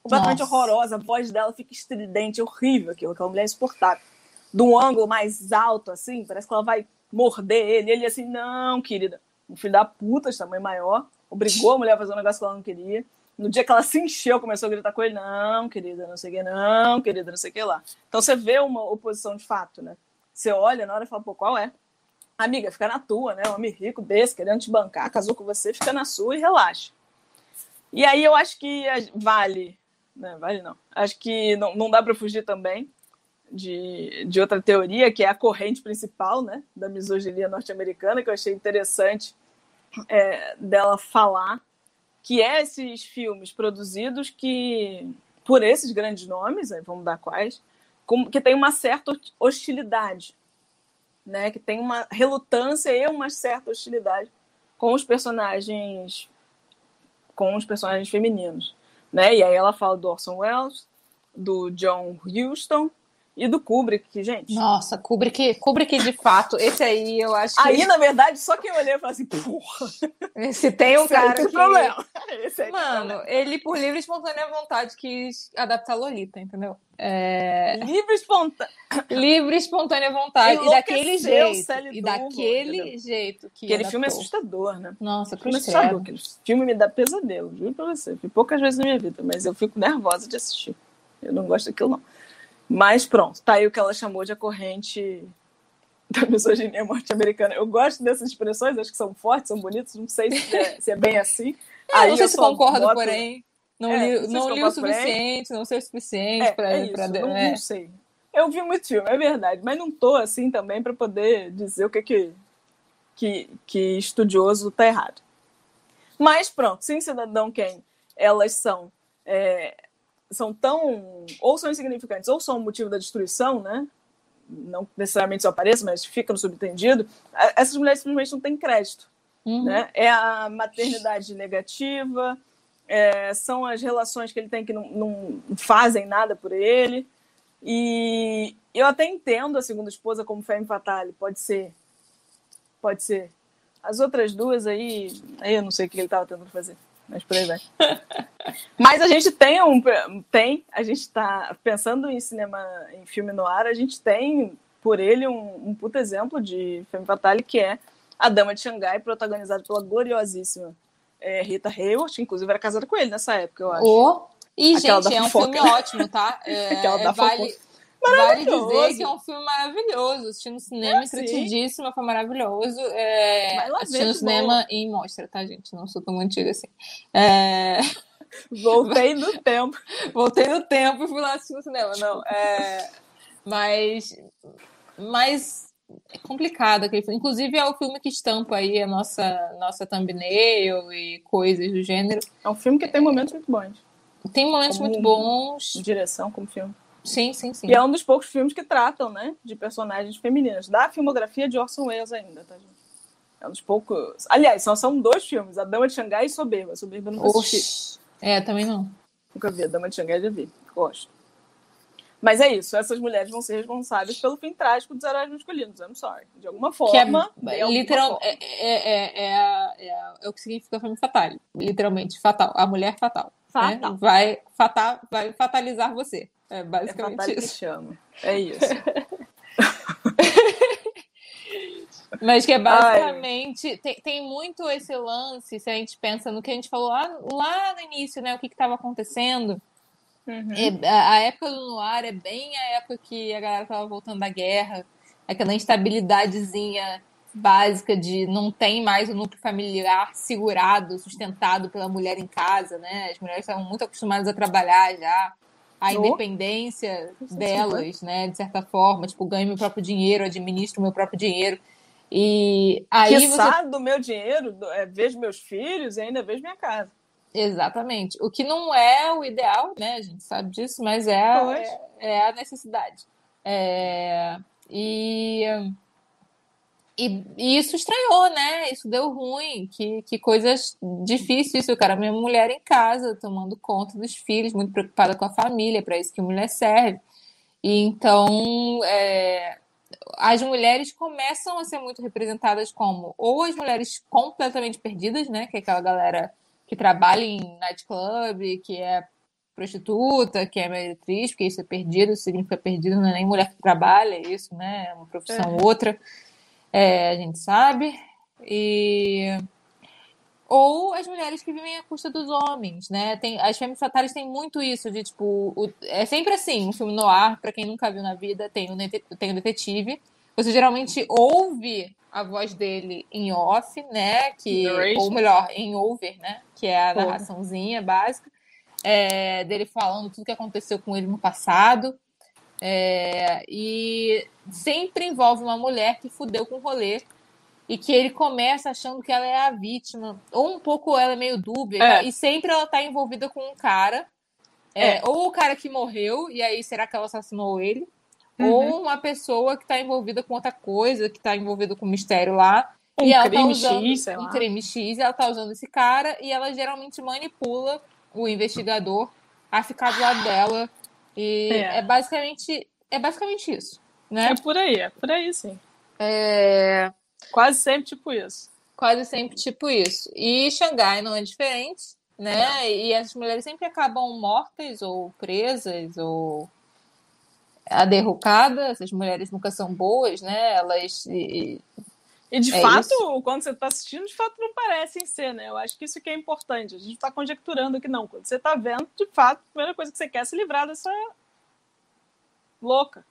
completamente Nossa. horrorosa, a voz dela fica estridente, horrível aquilo, aquela mulher insuportável. De um ângulo mais alto, assim, parece que ela vai morder ele. Ele assim, não, querida, um filho da puta de tamanho maior, obrigou a mulher a fazer um negócio que ela não queria. No dia que ela se encheu, começou a gritar com ele, não, querida, não sei o que, não, querida, não sei o que lá. Então você vê uma oposição de fato, né? Você olha na hora e fala, pô, qual é? Amiga, fica na tua, né? Um homem rico desse, querendo te bancar, casou com você, fica na sua e relaxa. E aí eu acho que vale, né? Vale não. Acho que não, não dá para fugir também de, de outra teoria, que é a corrente principal, né? Da misoginia norte-americana, que eu achei interessante é, dela falar, que é esses filmes produzidos que por esses grandes nomes, vamos dar quais, que tem uma certa hostilidade, né? Que tem uma relutância e uma certa hostilidade com os personagens com os personagens femininos, né? E aí ela fala do Orson Welles, do John Huston e do Kubrick, gente. Nossa, Kubrick, Kubrick de fato, esse aí eu acho que... Aí, na verdade, só que eu olhei e falei assim, porra. Se tem um esse cara tem que... problema. Mano, ele por livre e espontânea vontade quis adaptar Lolita, entendeu? É... Livre, espontânea... livre espontânea vontade. E daquele jeito. E daquele entendeu? jeito que Aquele adaptou. filme é assustador, né? Nossa, filme é assustador. Aquele filme me dá pesadelo, juro pra você. Fui poucas vezes na minha vida, mas eu fico nervosa de assistir. Eu não gosto daquilo, não. Mas pronto, tá aí o que ela chamou de a corrente da misoginia norte-americana. Eu gosto dessas expressões, acho que são fortes, são bonitas, não sei se é, se é bem assim. É, aí não sei se concordo, boto... porém. Não é, li, não li o suficiente, porém. não sei o suficiente é, para. É pra... não, é. não sei. Eu vi muito filme, é verdade, mas não tô assim também para poder dizer o que que, que, que estudioso tá errado. Mas pronto, sim, cidadão quem elas são é, são tão ou são insignificantes ou são motivo da destruição, né? Não necessariamente isso apareça, mas fica no subentendido. Essas mulheres simplesmente não têm crédito, uhum. né? É a maternidade negativa, é, são as relações que ele tem que não, não fazem nada por ele. E eu até entendo a segunda esposa como femme fatale, pode ser, pode ser. As outras duas aí, aí eu não sei o que ele estava tentando fazer mas por aí vai. mas a gente tem um. Tem, a gente está pensando em cinema, em filme no ar, a gente tem por ele um, um puto exemplo de filme fatale que é A Dama de Xangai, protagonizado pela gloriosíssima é, Rita Hayworth, que inclusive era casada com ele nessa época, eu acho. Oh. E, Aquela gente, é um filme ótimo, tá? É, vale, Vale dizer que é um filme maravilhoso. Assisti no cinema, é, entretidíssimo, foi maravilhoso. É, assisti no cinema bom. em mostra, tá, gente? Não sou tão antiga assim. É... Voltei no tempo. Voltei no tempo e fui lá assistir no cinema. Não, é... Mas... Mas é complicado aquele filme. Inclusive, é o filme que estampa aí a nossa, nossa thumbnail e coisas do gênero. É um filme que tem momentos muito bons. Tem momentos como muito bons. Direção, como filme. Sim, sim, sim. E é um dos poucos filmes que tratam, né, de personagens femininas. Da filmografia de Orson Welles ainda, tá, gente? É um dos poucos... Aliás, só são dois filmes, A Dama de Xangai e Soberba. Soberba eu nunca assisti. É, também não. Nunca vi. A Dama de Xangai já vi. Gosto. Mas é isso, essas mulheres vão ser responsáveis pelo fim trágico dos heróis masculinos. I'm sorry. De alguma forma. Que é, literal, é, é, é, é, o que significa filme fatal. Literalmente, fatal. A mulher fatal. Fatal. Né? Vai, fatal, vai fatalizar você. É basicamente é isso. Chama. É isso. Mas que é basicamente. Tem, tem, muito esse lance, se a gente pensa no que a gente falou lá, lá no início, né? O que estava acontecendo. Uhum. É, a época do Noir é bem a época que a galera tava voltando da guerra, aquela instabilidadezinha básica de não tem mais o núcleo familiar segurado, sustentado pela mulher em casa, né? As mulheres estavam muito acostumadas a trabalhar já. A independência delas, né? De certa forma, tipo, ganho meu próprio dinheiro, administro meu próprio dinheiro. E aí que você... do meu dinheiro, é, vejo meus filhos e ainda vejo minha casa. Exatamente. O que não é o ideal, né? A gente sabe disso, mas é, é, é, a necessidade. É, e, e, e, isso estranhou, né? Isso deu ruim. Que, que coisas difíceis isso. Cara, minha mulher em casa, tomando conta dos filhos, muito preocupada com a família, para isso que mulher serve. E então, é, as mulheres começam a ser muito representadas como ou as mulheres completamente perdidas, né? Que é aquela galera que trabalha em nightclub, que é prostituta, que é meretriz, porque isso é perdido, significa perdido, não é nem mulher que trabalha, é isso, né? É uma profissão é. outra, é, a gente sabe. E ou as mulheres que vivem à custa dos homens, né? Tem, as fêmeas fatales têm muito isso, de tipo, o, é sempre assim, um filme no ar, para quem nunca viu na vida, tem o, tem o detetive. Você geralmente ouve a voz dele em off, né? Que, ou melhor, em over, né? Que é a narraçãozinha básica. É, dele falando tudo que aconteceu com ele no passado. É, e sempre envolve uma mulher que fudeu com o rolê e que ele começa achando que ela é a vítima, ou um pouco ela é meio dúbia, é. e sempre ela tá envolvida com um cara, é, é. ou o cara que morreu, e aí será que ela assassinou ele? Uhum. Ou uma pessoa que tá envolvida com outra coisa, que tá envolvida com um mistério lá. Um e ela tá usando X, um crime X, e ela tá usando esse cara, e ela geralmente manipula o investigador a ficar do lado dela. E é, é basicamente é basicamente isso, né? É por aí, é por aí sim. É... Quase sempre tipo isso. Quase sempre tipo isso. E Xangai não é diferente, né? E as mulheres sempre acabam mortas ou presas ou a derrocada. Essas mulheres nunca são boas, né? Elas e, de é fato, isso. quando você está assistindo, de fato não parecem ser, né? Eu acho que isso que é importante. A gente está conjecturando que não. Quando você está vendo, de fato, a primeira coisa que você quer é se livrar dessa louca.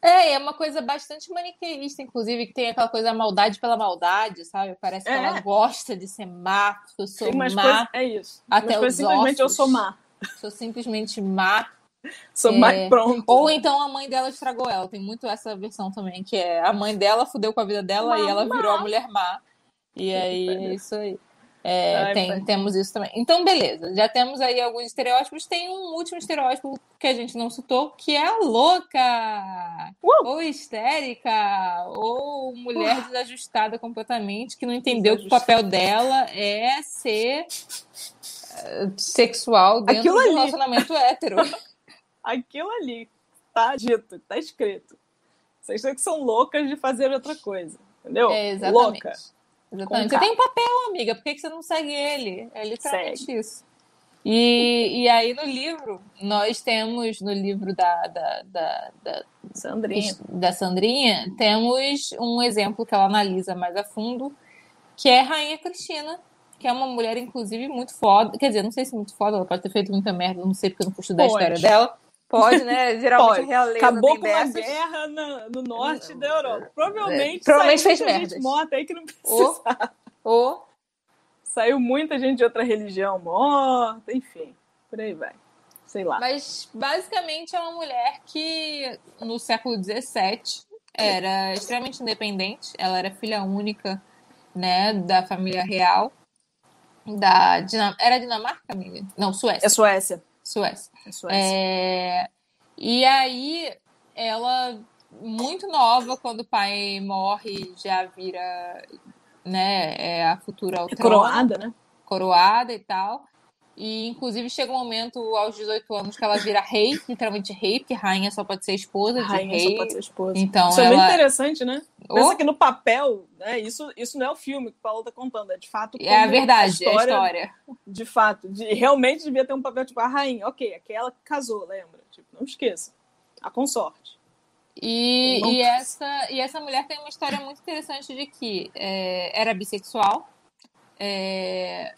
É, é uma coisa bastante maniqueísta, inclusive, que tem aquela coisa maldade pela maldade, sabe? Parece que é. ela gosta de ser má, eu sou má. Coisa, é isso. Até os simplesmente ossos. eu sou má. Sou simplesmente má. Sou é... má pronto. Ou então a mãe dela estragou ela. Tem muito essa versão também, que é a mãe dela fudeu com a vida dela má, e ela virou a mulher má. E aí é isso aí. É, Ai, tem, temos isso também. Então, beleza. Já temos aí alguns estereótipos. Tem um último estereótipo que a gente não citou, que é a louca, uh! ou histérica, ou mulher uh! desajustada completamente, que não entendeu que o papel dela é ser uh, sexual dentro Aquilo do ali. relacionamento hétero. Aquilo ali tá dito, tá escrito. Vocês que são loucas de fazer outra coisa, entendeu? É, exatamente. Louca. Exatamente. Você tem um papel, amiga, por que, que você não segue ele? É literalmente segue. isso. E, e aí no livro, nós temos, no livro da, da, da, da, Sandrinha. da Sandrinha, temos um exemplo que ela analisa mais a fundo, que é Rainha Cristina, que é uma mulher, inclusive, muito foda. Quer dizer, não sei se muito foda, ela pode ter feito muita merda, não sei porque eu não fui estudar a história dela. Pode, né? Geralmente Pode. a realeza Acabou com uma guerra no, no norte da Europa. Provavelmente, é, provavelmente fez merda. gente morta aí que não precisava. Ou, Saiu muita gente de outra religião morta, enfim, por aí vai. Sei lá. Mas basicamente é uma mulher que no século XVII era extremamente independente. Ela era filha única, né, da família real. Da Dinam... Era Dinamarca, amiga? Não, Suécia. É Suécia. Suécia. É Suécia. É... E aí, ela, muito nova, quando o pai morre, já vira né, é a futura é Coroada, né? Coroada e tal. E, inclusive, chega um momento aos 18 anos que ela vira rei, literalmente rei, porque rainha só pode ser esposa rainha de rei. só pode ser esposa. Então, isso ela... é muito interessante, né? Oh. Pensa que no papel, né, isso, isso não é o filme que o Paulo tá contando, é de fato. É a verdade, a história, é a história. De fato, de, realmente devia ter um papel tipo a rainha. Ok, aquela que casou, lembra? Tipo, não esqueça. A consorte. E, e, essa, e essa mulher tem uma história muito interessante de que é, era bissexual, é,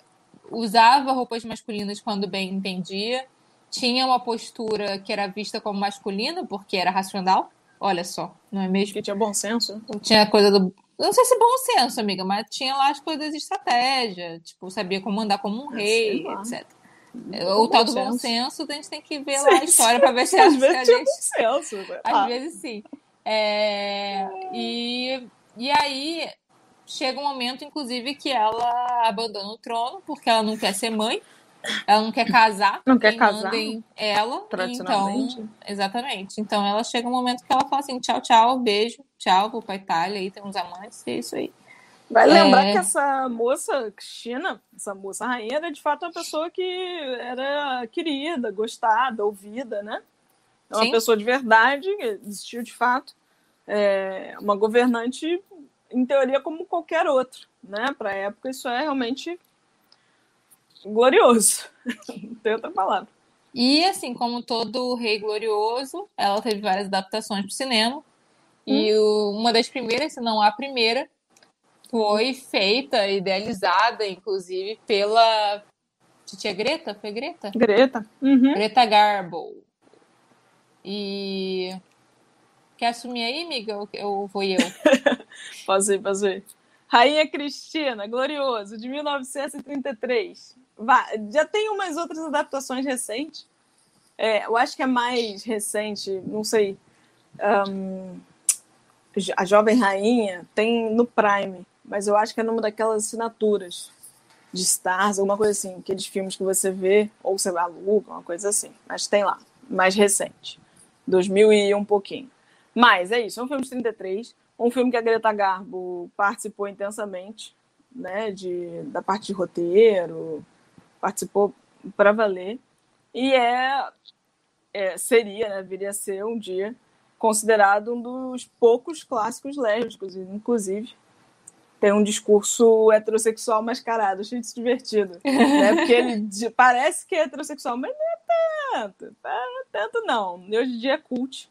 usava roupas masculinas quando bem entendia, tinha uma postura que era vista como masculina, porque era racional. Olha só, não é mesmo? Que tinha bom senso. Tinha coisa do. Não sei se bom senso, amiga, mas tinha lá as coisas de estratégia. Tipo, sabia como andar como um rei, etc. O tal do bom senso, a gente tem que ver lá a história para ver se, Às vezes a tinha gente. bom senso. Às Ah, vezes sim. É, e, e aí chega um momento, inclusive, que ela abandona o trono porque ela não quer ser mãe, ela não quer casar. Não quer casar, ela. tradicionalmente. Então, exatamente. Então ela chega um momento que ela fala assim: tchau, tchau, beijo, tchau, vou pra Itália, aí tem uns amantes, e é isso aí. Vai lembrar É. que essa moça, Cristina, essa moça rainha, era de fato uma pessoa que era querida, gostada, ouvida, né? É uma Sim. pessoa de verdade, existiu de fato. É uma governante, em teoria, como qualquer outro, né? Para a época, isso é realmente glorioso. Não tem outra palavra. E assim, como todo rei glorioso, ela teve várias adaptações para o cinema. E o- uma das primeiras, se não a primeira, foi feita, idealizada, inclusive, pela Titia Greta, foi Greta? Greta. Uhum. Greta Garbo. E quer assumir aí, amiga? Ou- Ou vou eu? Fazer, fazer. Rainha Cristina, glorioso, de 1933. Vá, já tem umas outras adaptações recentes. É, eu acho que é mais recente, não sei. ahn, a Jovem Rainha tem no Prime, mas eu acho que é numa daquelas assinaturas de Stars, alguma coisa assim, aqueles filmes que você vê, ou você aluga, uma coisa assim. Mas tem lá, mais recente. 2000 e um pouquinho. Mas é isso, é um filme de 33, um filme que a Greta Garbo participou intensamente, né, de, da parte de roteiro, participou para valer, e é, é seria, né, viria a ser um dia considerado um dos poucos clássicos lésbicos, inclusive. Tem um discurso heterossexual mascarado, achei isso divertido. Né? Porque ele parece que é heterossexual, mas não é tanto. Não é tanto, não. E hoje em dia é cult.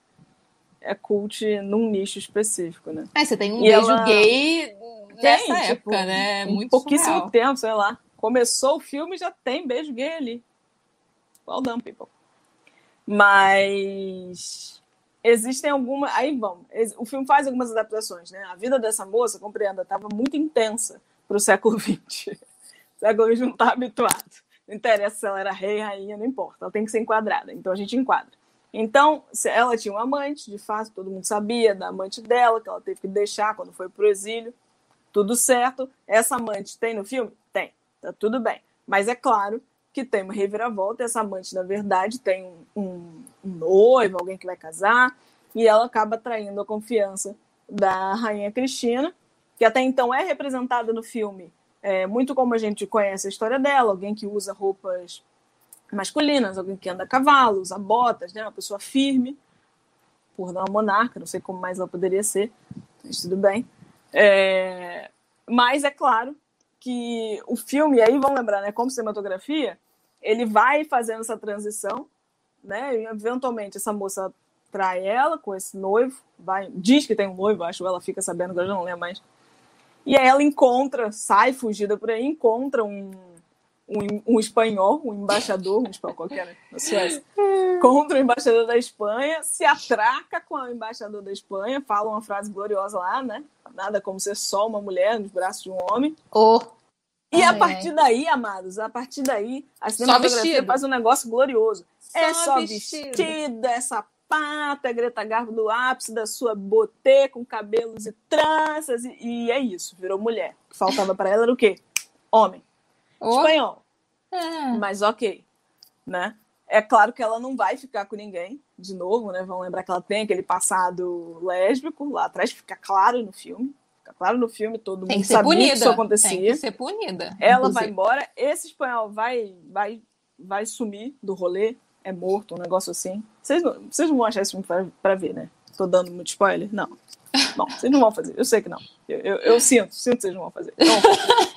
É cult num nicho específico, né? Ah, você tem um E beijo ela- gay nessa Tem, época, tipo, né? em Muito pouquíssimo surreal. tempo, sei lá. Começou o filme e já tem beijo gay ali. Well done, people. Mas existem algumas. Aí vamos. O filme faz algumas adaptações, né? A vida dessa moça, compreenda, estava muito intensa para o século XX. O século XX não está habituado. Não interessa se ela era rei, rainha, não importa. Ela tem que ser enquadrada. Então a gente enquadra. Então, ela tinha um amante, de fato, todo mundo sabia da amante dela, que ela teve que deixar quando foi pro exílio. Tudo certo. Essa amante tem no filme? Tem. Tá tudo bem. Mas é claro que tem uma reviravolta. Essa amante, na verdade, tem um, um- um noivo, alguém que vai casar, e ela acaba traindo a confiança da rainha Cristina, que até então é representada no filme é, muito como a gente conhece a história dela, alguém que usa roupas masculinas, alguém que anda a cavalo, usa botas, né? uma pessoa firme, por não uma monarca, não sei como mais ela poderia ser, mas tudo bem. É, mas é claro que o filme, aí vamos lembrar, né, como cinematografia, ele vai fazendo essa transição, né? E eventualmente essa moça trai ela com esse noivo, vai, diz que tem um noivo, acho, ela fica sabendo eu já não lembro mais. E aí ela encontra, sai fugida por aí, encontra um, um, um espanhol, um embaixador, um espanhol qualquer, né, na Suécia, contra o embaixador da Espanha, se atraca com o embaixador da Espanha, fala uma frase gloriosa lá, né? Nada como ser só uma mulher nos braços de um homem. Oh, E a partir daí, amados, a partir daí, a cinematografia faz um negócio glorioso. é Só só vestido. vestido, é sapato, é Greta Garbo do ápice da sua botê, com cabelos e tranças, e, e é isso, virou mulher. O que faltava para ela era o quê? Homem. Oh. Espanhol. É. Mas ok, né? É claro que ela não vai ficar com ninguém, de novo, né? Vamos lembrar que ela tem aquele passado lésbico lá atrás, fica claro no filme. Fica claro no filme, todo Tem mundo sabia punida. que isso acontecia. Tem que ser punida. Ela vai inclusive. embora, esse espanhol vai, vai, vai sumir do rolê, é morto, um negócio assim. Vocês não, vocês não vão achar esse filme pra, pra ver, né? Tô dando muito spoiler? Não. Bom, vocês não vão fazer, eu sei que não. Eu, eu, eu sinto, sinto que vocês não vão fazer. Não vão fazer.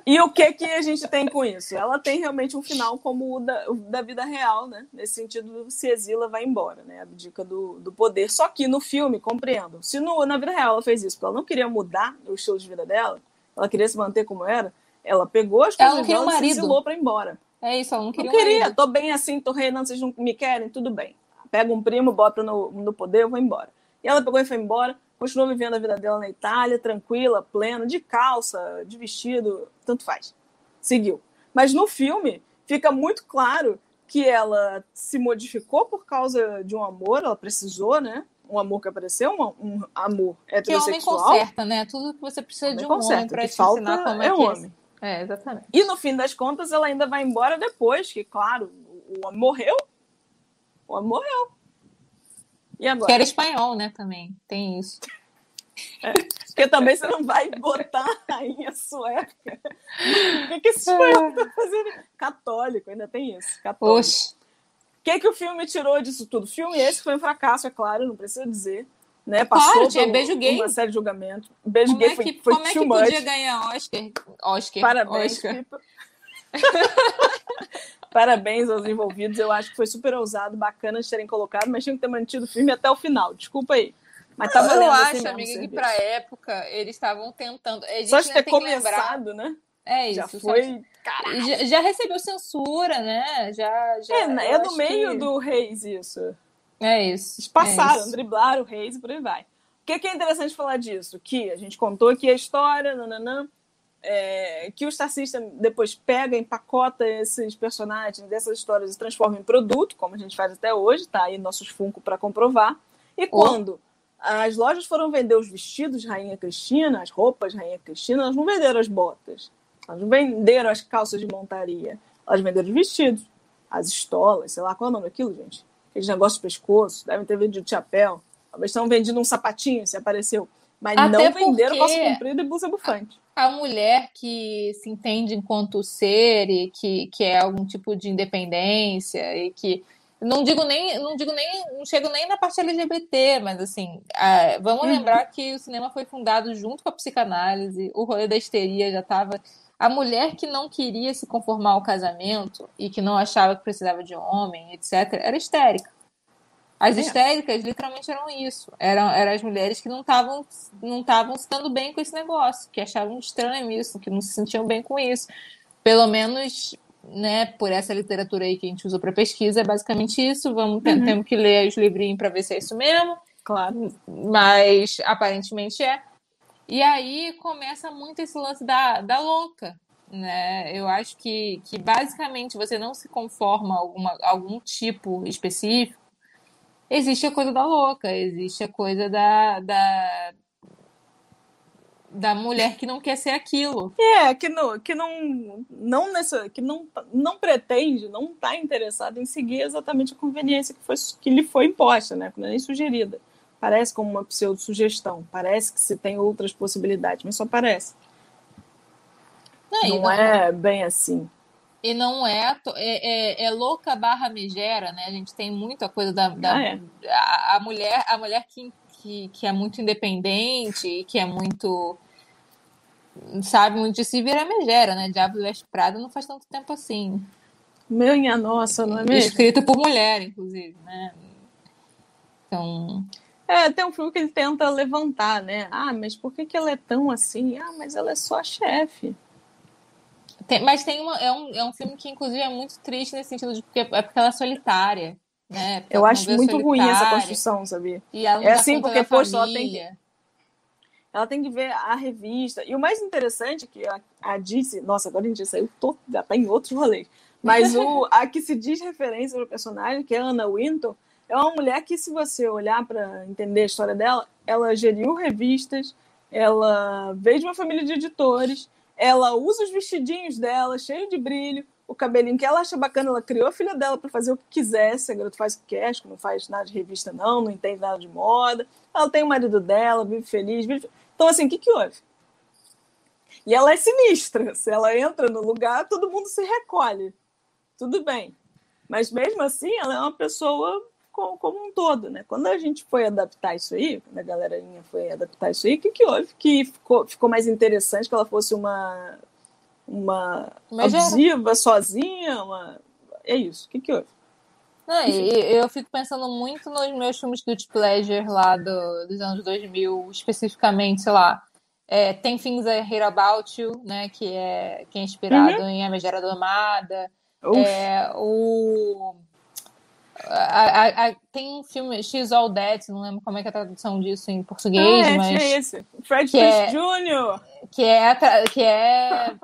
E o que que a gente tem com isso? Ela tem realmente um final como o da, o da vida real, né? Nesse sentido, se exila, vai embora, né? Abdica do, do poder. Só que no filme, compreendo, se no, na vida real ela fez isso, porque ela não queria mudar o estilo de vida dela, ela queria se manter como era, ela pegou as Ela coisas não dela um e se marido. exilou pra ir embora. É isso, ela não queria. Não queria, tô bem assim, tô reinando, vocês não me querem, tudo bem. Pega um primo, bota no, no poder, eu vou embora. E ela pegou e foi embora, continuou vivendo a vida dela na Itália, tranquila, plena, de calça, de vestido, tanto faz. Seguiu. Mas no filme fica muito claro que ela se modificou por causa de um amor, ela precisou, né? Um amor que apareceu, um, um amor heterossexual. Que homem conserta, né? Tudo que você precisa homem de um conserta, homem para te ensinar como é, é que homem. É. é, exatamente. E no fim das contas, ela ainda vai embora depois, que, claro, o homem morreu. O homem morreu. E agora? Que era espanhol, né, também. Tem isso. É, porque também você não vai botar a rainha sueca. O que, que esse espanhol tá fazendo? Católico, ainda tem isso. Católico. Oxe. O que, que o filme tirou disso tudo? O filme esse foi um fracasso, é claro, não precisa dizer. Né? Passou claro, tinha beijo gay. uma série de julgamentos. Beijo como gay é que, foi, foi Como é que much. podia ganhar Oscar? Oscar. Parabéns, Oscar. Parabéns aos envolvidos. Eu acho que foi super ousado, bacana de terem colocado, mas tinham que ter mantido o filme até o final. Desculpa aí. Mas tá valendo Eu assim acho, amiga, que pra época eles estavam tentando. Só de ter começado, né? É isso. Já foi. Já, já, recebeu censura, né? Já, já, é, é no meio que... do Reis isso. É isso. Eles passaram, é isso. driblaram o Reis e por aí vai. O que, que, é interessante falar disso? Que a gente contou aqui a história, nananã, é, que o Star System depois pega, empacota esses personagens, essas histórias e transforma em produto, como a gente faz até hoje, tá aí nossos Funko para comprovar. E quando as lojas foram vender os vestidos de Rainha Cristina, as roupas de Rainha Cristina, elas não venderam as botas, elas não venderam as calças de montaria, elas venderam os vestidos, as estolas, sei lá qual é o nome daquilo, gente. Aqueles negócios de pescoço, devem ter vendido chapéu, talvez estão vendendo um sapatinho, se apareceu. Mas Até não venderam calça comprida e blusa bufante. A mulher que se entende enquanto ser e que, que é algum tipo de independência e que não digo nem, não digo nem, não chego nem na parte LGBT, mas assim, vamos uhum. lembrar que o cinema foi fundado junto com a psicanálise, o rolê da histeria já estava. A mulher que não queria se conformar ao casamento e que não achava que precisava de homem, etc., era histérica. As é. histéricas literalmente eram isso. Eram, eram as mulheres que não estavam não estavam se dando bem com esse negócio, que achavam estranho isso, que não se sentiam bem com isso. Pelo menos né, por essa literatura aí que a gente usou para pesquisa, é basicamente isso. Vamos uhum. temos que ler os livrinhos para ver se é isso mesmo. Claro. Mas aparentemente é. E aí começa muito esse lance da, da louca. Né? Eu acho que, que basicamente você não se conforma a alguma, algum tipo específico. Existe a coisa da louca, existe a coisa da, da, da mulher que não quer ser aquilo. É, que não, que não, não nessa, que não, não pretende, não está interessado em seguir exatamente a conveniência que, foi, que lhe foi imposta, né? Não é nem sugerida. Parece como uma pseudo-sugestão, parece que se tem outras possibilidades, mas só parece. Não, não, não é bem assim. E não é, é, é, é, louca barra megera, né? A gente tem muita coisa da, da ah, é. a, a, mulher, a mulher que, que, que é muito independente, que é muito sabe muito de si vira megera, né? Diabo Veste Prada não faz tanto tempo assim. Minha nossa, não é mesmo? Escrito por mulher, inclusive, né? Então. É, tem um filme que ele tenta levantar, né? Ah, mas por que, que ela é tão assim? Ah, mas ela é só a chefe. Tem, mas tem uma, é, um, é um filme que, inclusive, é muito triste nesse sentido de porque é porque ela é solitária. Né? Eu acho muito ruim essa construção, sabia? é assim, porque, poxa, ela tem que ela tem que ver a revista. E o mais interessante é que a, a disse, nossa, agora a gente saiu todo, já tá em outro rolê. Mas o, a que se diz referência ao personagem, que é a Anna Winton, é uma mulher que, se você olhar para entender a história dela, ela geriu revistas, ela veio de uma família de editores, ela usa os vestidinhos dela, cheio de brilho, o cabelinho que ela acha bacana, ela criou a filha dela para fazer o que quisesse, a garota faz o que quer, acho que não faz nada de revista não, não entende nada de moda, ela tem o marido dela, vive feliz, vive... Então, assim, o que, que houve? E ela é sinistra. Se ela entra no lugar, todo mundo se recolhe. Tudo bem. Mas mesmo assim, ela é uma pessoa como, um todo, né? Quando a gente foi adaptar isso aí, quando a galerinha foi adaptar isso aí, o que, que houve? Que ficou, ficou mais interessante que ela fosse uma uma abusiva sozinha, uma... é isso. O que, que houve? Não, eu fico pensando muito nos meus filmes Guilty Pleasure lá do, dos anos 2000, especificamente, sei lá, é, tem Things I Hate About You, né, que é, que é inspirado uhum. em A Megera Domada, É, o a, a, a, tem um filme, X All That, não lembro como é, é a tradução disso em português, ah, é, mas. É esse. Fred que é, Jr. Que é, que é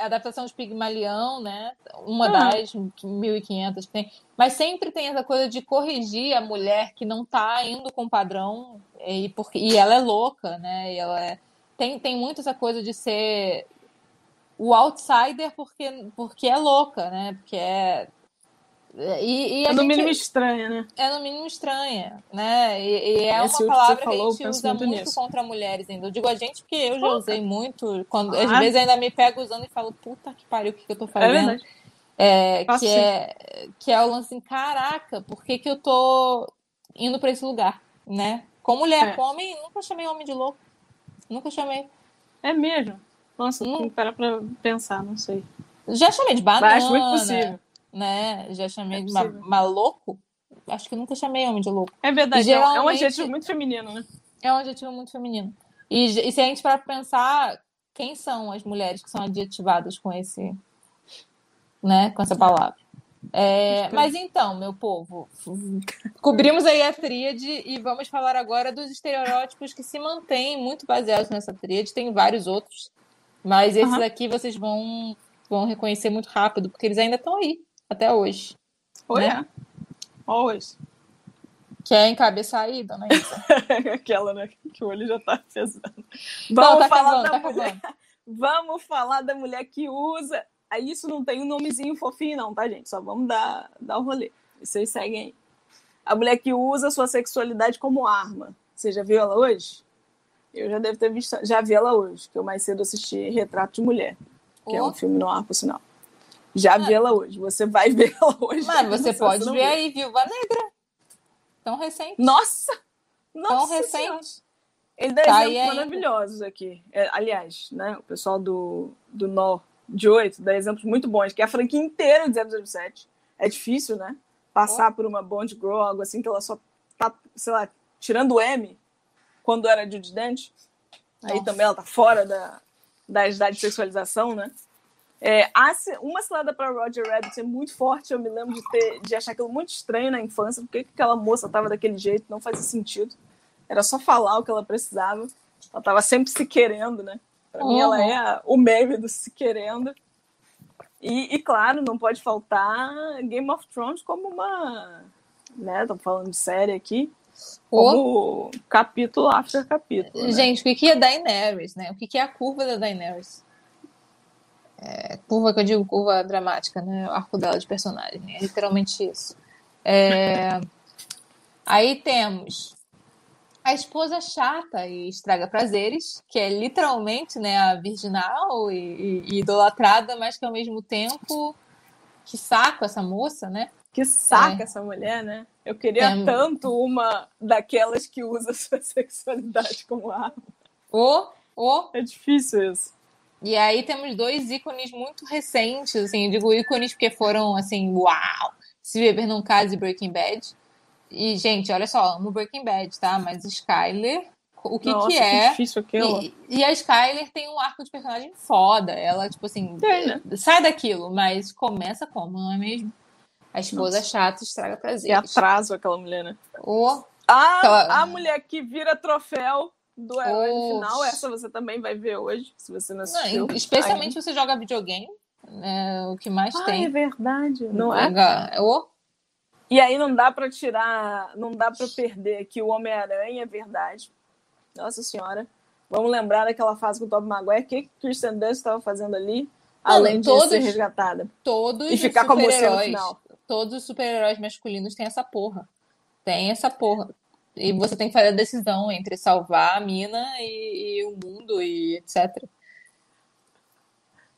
adaptação de Pigmalião, né? Uma ah. das 1500 que tem. Mas sempre tem essa coisa de corrigir a mulher que não tá indo com o padrão e, porque, e ela é louca, né? E ela é, tem, tem muito essa coisa de ser o outsider porque, porque é louca, né? Porque é e, e é no gente, mínimo estranha, né? É no mínimo estranha, né? E, e é Esse uma palavra que, falou, que a gente usa muito, muito contra mulheres ainda. Eu digo a gente porque eu já usei muito. Quando, ah. Às vezes ainda me pego usando e falo, puta que pariu, o que, que eu tô é fazendo? É, é que, é, que é o lance assim, caraca, por que, que eu tô indo para esse lugar, né? Com mulher, é. com homem, nunca chamei homem de louco. Nunca chamei. É mesmo? Nossa, não parar pra pensar, não sei. Já chamei de banana. Mas acho muito possível né? Já chamei é de maluco. Acho que nunca chamei homem de louco. É verdade, é um adjetivo muito feminino, né? É um adjetivo muito feminino. E, e se a gente para pensar, quem são as mulheres que são adjetivadas com esse, né, com essa palavra? É, mas então, meu povo, cobrimos aí a tríade e vamos falar agora dos estereótipos que se mantêm muito baseados nessa tríade. Tem vários outros, mas esses uhum. aqui vocês vão, vão reconhecer muito rápido, porque eles ainda estão aí até hoje. Oi, né? Always. Quer encabeçar aí, dona Isa? Aquela, né? Que o olho já tá pesando. Vamos tá falar acabando, da tá mulher. Vamos falar da mulher que usa. Aí isso não tem um nomezinho fofinho, não, tá, gente? Só vamos dar, dar o rolê. Vocês seguem aí. A mulher que usa sua sexualidade como arma. Você já viu ela hoje? Eu já devo ter visto, já vi ela hoje, que eu mais cedo assisti Retrato de Mulher, que oh. é um filme no ar, por sinal. Já vi ela hoje. Você vai ver ela hoje. Mano, você pode ver aí, Viúva Negra. Tão recente. Nossa! Nossa Tão recente. Ele dá tá exemplos maravilhosos aqui. É, aliás, né, o pessoal do, do Nó de 8 dá exemplos muito bons, que é a franquia inteira de 007. É difícil, né? Passar oh. por uma Bond Girl, algo assim, que ela só tá, sei lá, tirando o M, quando era Judy Dent. Aí também ela tá fora da, da idade de sexualização, né? É, uma cilada para Roger Rabbit é muito forte. Eu me lembro de, ter, de achar aquilo muito estranho na infância. Por que aquela moça estava daquele jeito? Não fazia sentido. Era só falar o que ela precisava. Ela estava sempre se querendo, né? Para uhum. mim, ela é a, o meme do se querendo. E, e, claro, não pode faltar Game of Thrones como uma. Né? Estamos falando de série aqui. Como oh. capítulo after capítulo. Né? Gente, o que é Daenerys, né? O que é a curva da Daenerys? É, curva que eu digo curva dramática, né? O arco dela de personagem. É literalmente isso. É... Aí temos a esposa chata e estraga prazeres, que é literalmente né, a virginal e, e, e idolatrada, mas que ao mesmo tempo que saco essa moça, né? Que saca é. essa mulher, né? Eu queria é. tanto uma daquelas que usa sua sexualidade como arma. Ou, ou. É difícil isso. E aí temos dois ícones muito recentes, assim, eu digo ícones porque foram, assim, uau! Se Beber Num Caso e Breaking Bad. E, gente, olha só, amo Breaking Bad, tá? Mas Skyler, o que Nossa, que é? Que difícil aquilo. E, e, a Skyler tem um arco de personagem foda. Ela, tipo assim, é, né? sai daquilo, mas começa como, não é mesmo? A esposa Nossa. chata estraga prazer. E atraso aquela mulher, né? Oh, a, aquela... a mulher que vira troféu do herói no final. Essa você também vai ver hoje, se você não assistiu. Não, especialmente se você joga videogame. É o que mais ah, tem. é verdade. Não é? Oh. E aí não dá para tirar, não dá para perder que o Homem-Aranha é verdade. Nossa Senhora. Vamos lembrar daquela fase com o Tobey Maguire. O que Kristen Dunst estava fazendo ali? Não, além de todos, ser resgatada. Todos e ficar com moça no final. Todos os super-heróis masculinos têm essa porra. Tem essa porra. E você tem que fazer a decisão entre salvar a mina e, e o mundo e etc.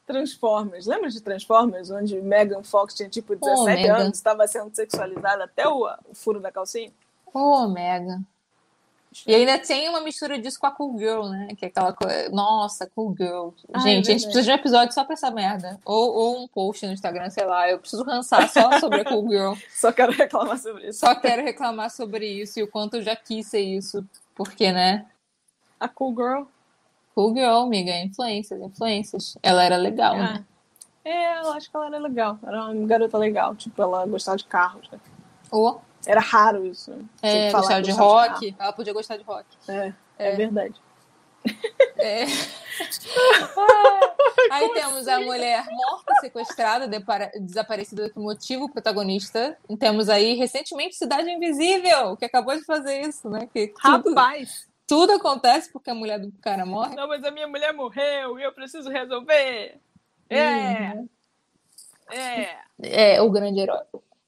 Transformers. Lembra de Transformers, onde Megan Fox tinha tipo 17 oh, anos, estava sendo sexualizada até o, o, furo da calcinha? Oh, Megan. E ainda tem uma mistura disso com a Cool Girl, né? Que é aquela coisa. Nossa, Cool Girl. Ai, gente, a gente precisa de um episódio só pra essa merda. Ou, ou um post no Instagram, sei lá. Eu preciso cansar só sobre a Cool Girl. só quero reclamar sobre isso. Só quero reclamar sobre isso e o quanto eu já quis ser isso. Porque, né? A Cool Girl. Cool Girl, amiga. Influências, influências. Ela era legal, né? É, eu acho que ela era legal. Era uma garota legal. Tipo, ela gostava de carros. Né? Ou Era raro isso. é, gostava de rock. ela podia gostar de rock. É, é, É. verdade. É. Aí temos a mulher morta, sequestrada, desaparecida que motiva o protagonista. Temos aí recentemente Cidade Invisível, que acabou de fazer isso, né? Que tudo, Rapaz! tudo acontece porque a mulher do cara morre. Não, mas a minha mulher morreu e eu preciso resolver. É, Uhum. é. É o grande herói.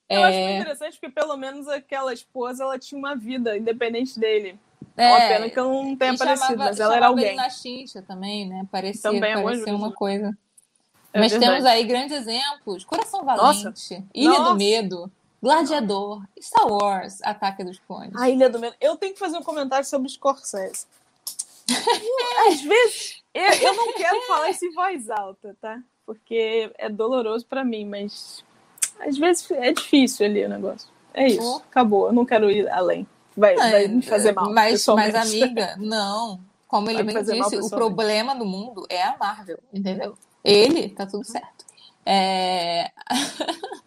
Eu acho muito É, interessante porque pelo menos aquela esposa ela tinha uma vida independente dele. É é, uma pena que eu não tenha aparecido, chamava- mas ela era chamava ele alguém. na chincha também, né? Parecia, Também, algumas parecia uma coisa. É Mas verdade. temos aí grandes exemplos. Coração Nossa. Valente, Ilha Nossa. do Medo, Gladiador, Star Wars, Ataque dos Clones. A Ilha do Medo. Eu tenho que fazer um comentário sobre Scorsese. Às vezes, eu, eu não quero falar isso em voz alta, tá? Porque é doloroso pra mim, mas às vezes é difícil ali o negócio. É isso, acabou. Eu não quero ir além. Vai, vai me fazer mal. Mas, mas, amiga, não. Como ele Vai me bem fazer mal disse, o problema do mundo é a Marvel, entendeu? Ele, tá tudo certo. É...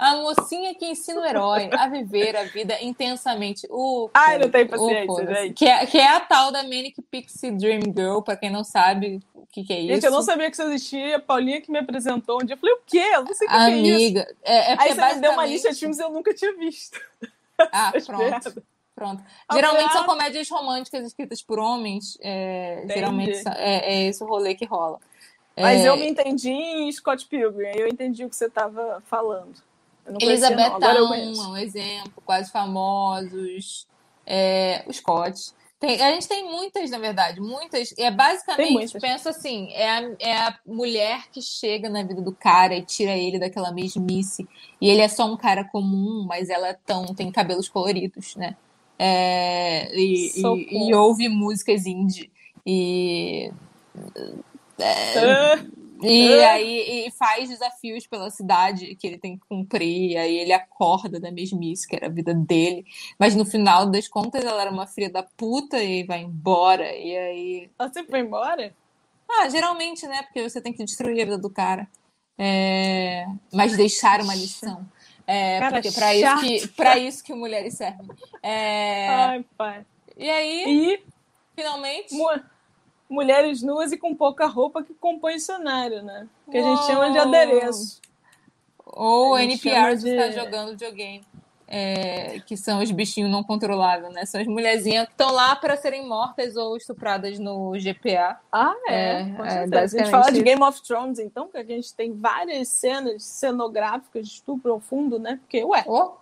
A mocinha que ensina o herói a viver a vida intensamente. Uh, Ai, não uh, paciência, foda-se. gente. que, é, que é a tal da Manic Pixie Dream Girl, pra quem não sabe o que, que é isso. Gente, eu não sabia que isso existia. A Paulinha que me apresentou um dia. Eu falei, o quê? Eu não sei o que, que é isso. Amiga, é, é Aí você me deu uma basicamente- lista de filmes que eu nunca tinha visto. Ah, pronto. Pronto. Geralmente são comédias românticas escritas por homens. é, geralmente são- é, é esse o rolê que rola. Mas É, eu me entendi em Scott Pilgrim. Eu entendi o que você estava falando. Elizabeth Town é um exemplo, quase famosos. É, o Scott. Tem- a gente tem muitas, na verdade, muitas. É basicamente, pensa assim, é a, é a mulher que chega na vida do cara e tira ele daquela mesmice. E ele é só um cara comum, mas ela é tão, tem cabelos coloridos, né? É, e, e- e ouve músicas indie. E, Ah, e Ah. aí e faz desafios pela cidade que ele tem que cumprir. Aí ele acorda da mesmice, que era a vida dele. Mas no final das contas, ela era uma filha da puta e vai embora. E aí. Ela sempre foi embora? Ah, geralmente, né? Porque você tem que destruir a vida do cara. É, Mas deixar uma lição. É, Cara porque para isso, chato. que, pra isso que mulheres servem. É, Ai, pai. E aí, E finalmente. mu- mulheres nuas e com pouca roupa que compõem o cenário, né? Que a gente Uou. chama de adereço. Ou chama que está de- jogando videogame. É, que são os bichinhos não controláveis, né? São as mulherzinhas que estão lá para serem mortas ou estupradas no GPA. Ah, é. É, é, a gente fala de. Game of Thrones, então, que a gente tem várias cenas cenográficas de estupro ao fundo, né? Porque, ué, Oh,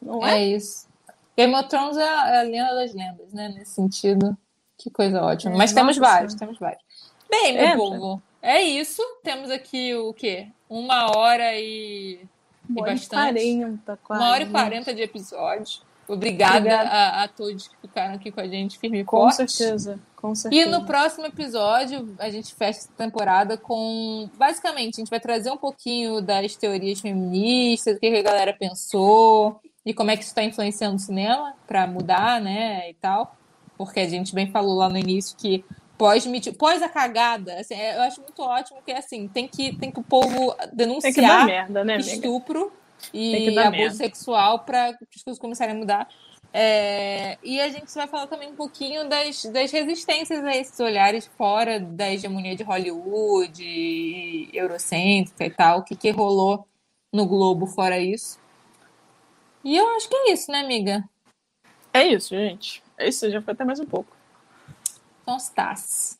não é? é isso. Game of Thrones é a, é a lenda das lendas, né? Nesse sentido. Que coisa ótima. É, Mas temos nossa vários, Senhora. temos vários. Bem, meu É, povo, é isso. Temos aqui o quê? Uma hora e. Uma hora e bastante. quarenta, quase. Uma hora e quarenta de episódio. Obrigada, Obrigada. A, a todos que ficaram aqui com a gente firme e Com forte. certeza, com E certeza. no próximo episódio, a gente fecha essa temporada com. Basicamente, a gente vai trazer um pouquinho das teorias feministas, o que que a galera pensou, e como é que isso está influenciando o cinema para mudar, né? E tal. Porque a gente bem falou lá no início que pós, pós a cagada, assim, eu acho muito ótimo que assim, tem que, tem que o povo denunciar merda, né, estupro e abuso merda. sexual para as coisas começarem a mudar. É, e a gente vai falar também um pouquinho das, das resistências a esses olhares fora da hegemonia de Hollywood, e eurocêntrica e tal, o que, que rolou no Globo fora isso. E eu acho que é isso, né, amiga? É isso, gente. É isso, já foi até mais um pouco. Então estás.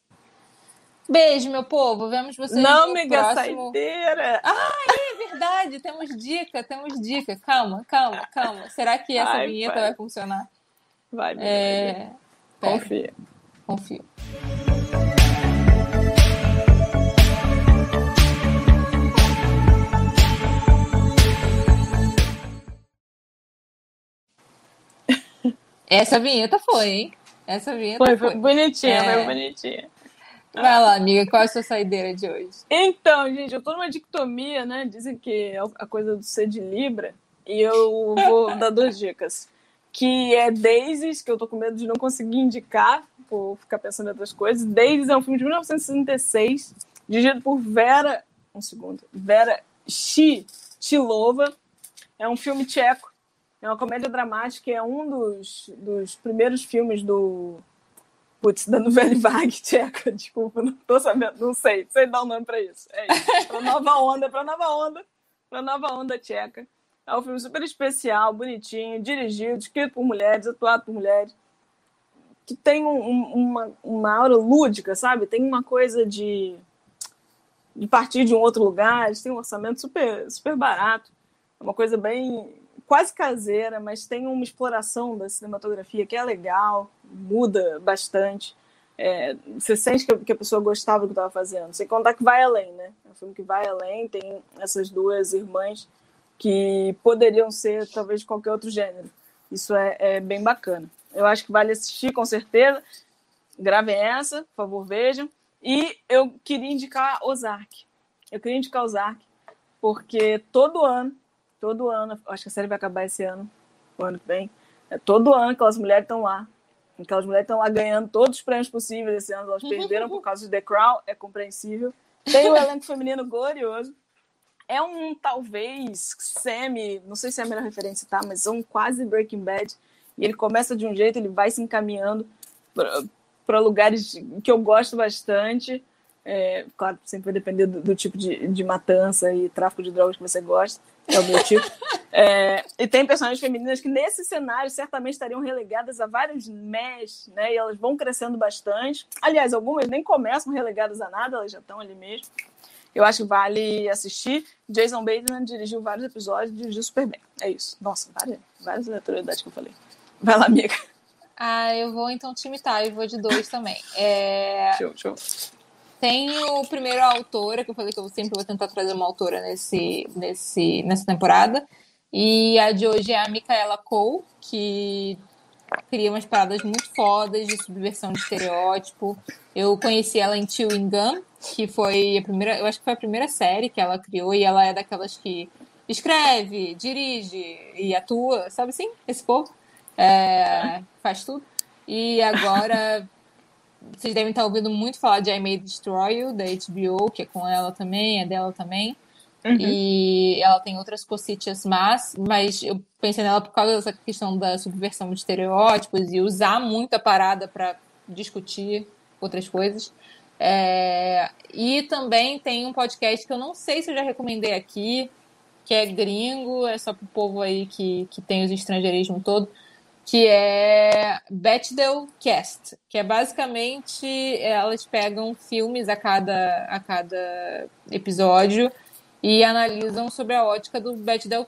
Beijo, meu povo. Vemos vocês Não, no amiga, próximo... saideira. É verdade, temos dica, temos dica. Calma, calma, calma. Será que essa Ai, vinheta pai. vai funcionar? Vai. É... Confia. confio. Essa vinheta foi, hein? Essa vinheta Foi, foi. foi bonitinha, É. foi bonitinha. Vai lá, amiga, qual é a sua saideira de hoje? Então, gente, eu tô numa dictomia, né? Dizem que é a coisa do ser de Libra. E eu vou dar duas dicas. Que é Daisies, que eu tô com medo de não conseguir indicar, por ficar pensando em outras coisas. Daisies é um filme de 1966, dirigido por Vera, um segundo, Vera Chilova. É um filme tcheco, é uma comédia dramática, é um dos, dos primeiros filmes do Putz, da Nouvelle Vague tcheca, desculpa, não tô sabendo, não sei, sei dar o um nome para isso. É isso. Pra nova onda, pra nova onda, pra nova onda tcheca. É um filme super especial, bonitinho, dirigido, escrito por mulheres, atuado por mulheres, que tem um, um, uma, uma aura lúdica, sabe? Tem uma coisa de, de partir de um outro lugar, têm um orçamento super, super barato, é uma coisa bem quase caseira, mas tem uma exploração da cinematografia que é legal, muda bastante. É, você sente que, que a pessoa gostava do que estava fazendo. Sem contar que vai além, né? É um filme que vai além, tem essas duas irmãs que poderiam ser talvez de qualquer outro gênero. Isso é, é bem bacana. Eu acho que vale assistir com certeza. Gravem essa, por favor, vejam. E eu queria indicar Ozark. Eu queria indicar Ozark, porque todo ano Todo ano, acho que a série vai acabar esse ano, o ano que vem. É, todo ano aquelas mulheres estão lá. Aquelas mulheres estão lá ganhando todos os prêmios possíveis esse ano. Elas perderam por causa de The Crown, é compreensível. Tem o elenco feminino glorioso. É um, talvez, semi, não sei se é a melhor referência, tá? Mas é um quase Breaking Bad. E ele começa de um jeito, ele vai se encaminhando para lugares que eu gosto bastante. É, claro, sempre vai depender do, do tipo de, de matança e tráfico de drogas que você gosta é o meu tipo. É, e tem personagens femininas que, nesse cenário, certamente estariam relegadas a vários mesh, né? E elas vão crescendo bastante. Aliás, algumas nem começam relegadas a nada, elas já estão ali mesmo. Eu acho que vale assistir. Jason Bateman dirigiu vários episódios, dirigiu super bem. É isso. Nossa, várias, várias aleatoriedades que eu falei. Vai lá, amiga. Ah, eu vou então te imitar e vou de dois também. É... Show, show. Tem o primeiro autora, que eu falei que eu sempre vou tentar trazer uma autora nesse, nesse, nessa temporada. E a de hoje é a Micaela Cole, que cria umas paradas muito fodas de subversão de estereótipo. Eu conheci ela em Chewing Gum, que foi a primeira, eu acho que foi a primeira série que ela criou, e ela é daquelas que escreve, dirige e atua, sabe assim? Esse povo. É, faz tudo. E agora vocês devem estar ouvindo muito falar de I May Destroy You, da HBO, que é com ela também, é dela também. Uhum. E ela tem outras cositas más, mas eu pensei nela por causa dessa questão da subversão de estereótipos e usar muito a parada para discutir outras coisas. É... E também tem um podcast que eu não sei se eu já recomendei aqui, que é gringo, é só pro povo aí que, que tem os estrangeirismo todo, que é Bechdel Cast, que é basicamente elas pegam filmes a cada, a cada episódio e analisam sobre a ótica do Bechdel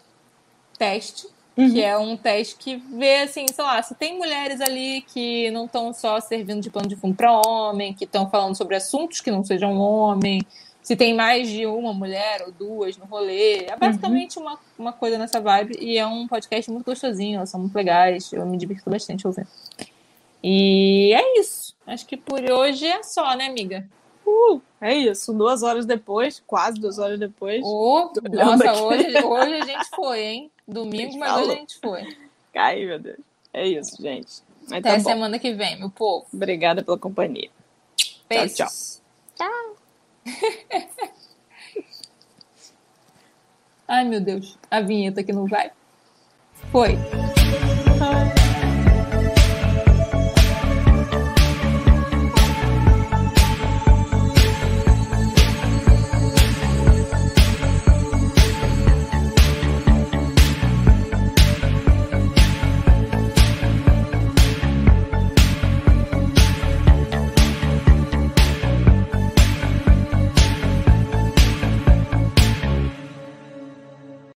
Test, uhum. que é um teste que vê assim, sei lá, se tem mulheres ali que não estão só servindo de pano de fundo para homem, que estão falando sobre assuntos que não sejam homem, se tem mais de uma mulher ou duas no rolê. É basicamente uhum. uma, uma coisa nessa vibe. E é um podcast muito gostosinho, elas são muito legais. Eu me divirto bastante ouvindo. E é isso. Acho que por hoje é só, né, amiga? Uh, é isso. Duas horas depois, quase duas horas depois. Oh, nossa, hoje, hoje a gente foi, hein? Domingo, mas hoje a gente foi. Cai, meu Deus. É isso, gente. Mas Até tá semana que vem, meu povo. Obrigada pela companhia. Beijos. Tchau, tchau. Tchau. Ai, meu Deus. A vinheta que não vai. Foi. Ai.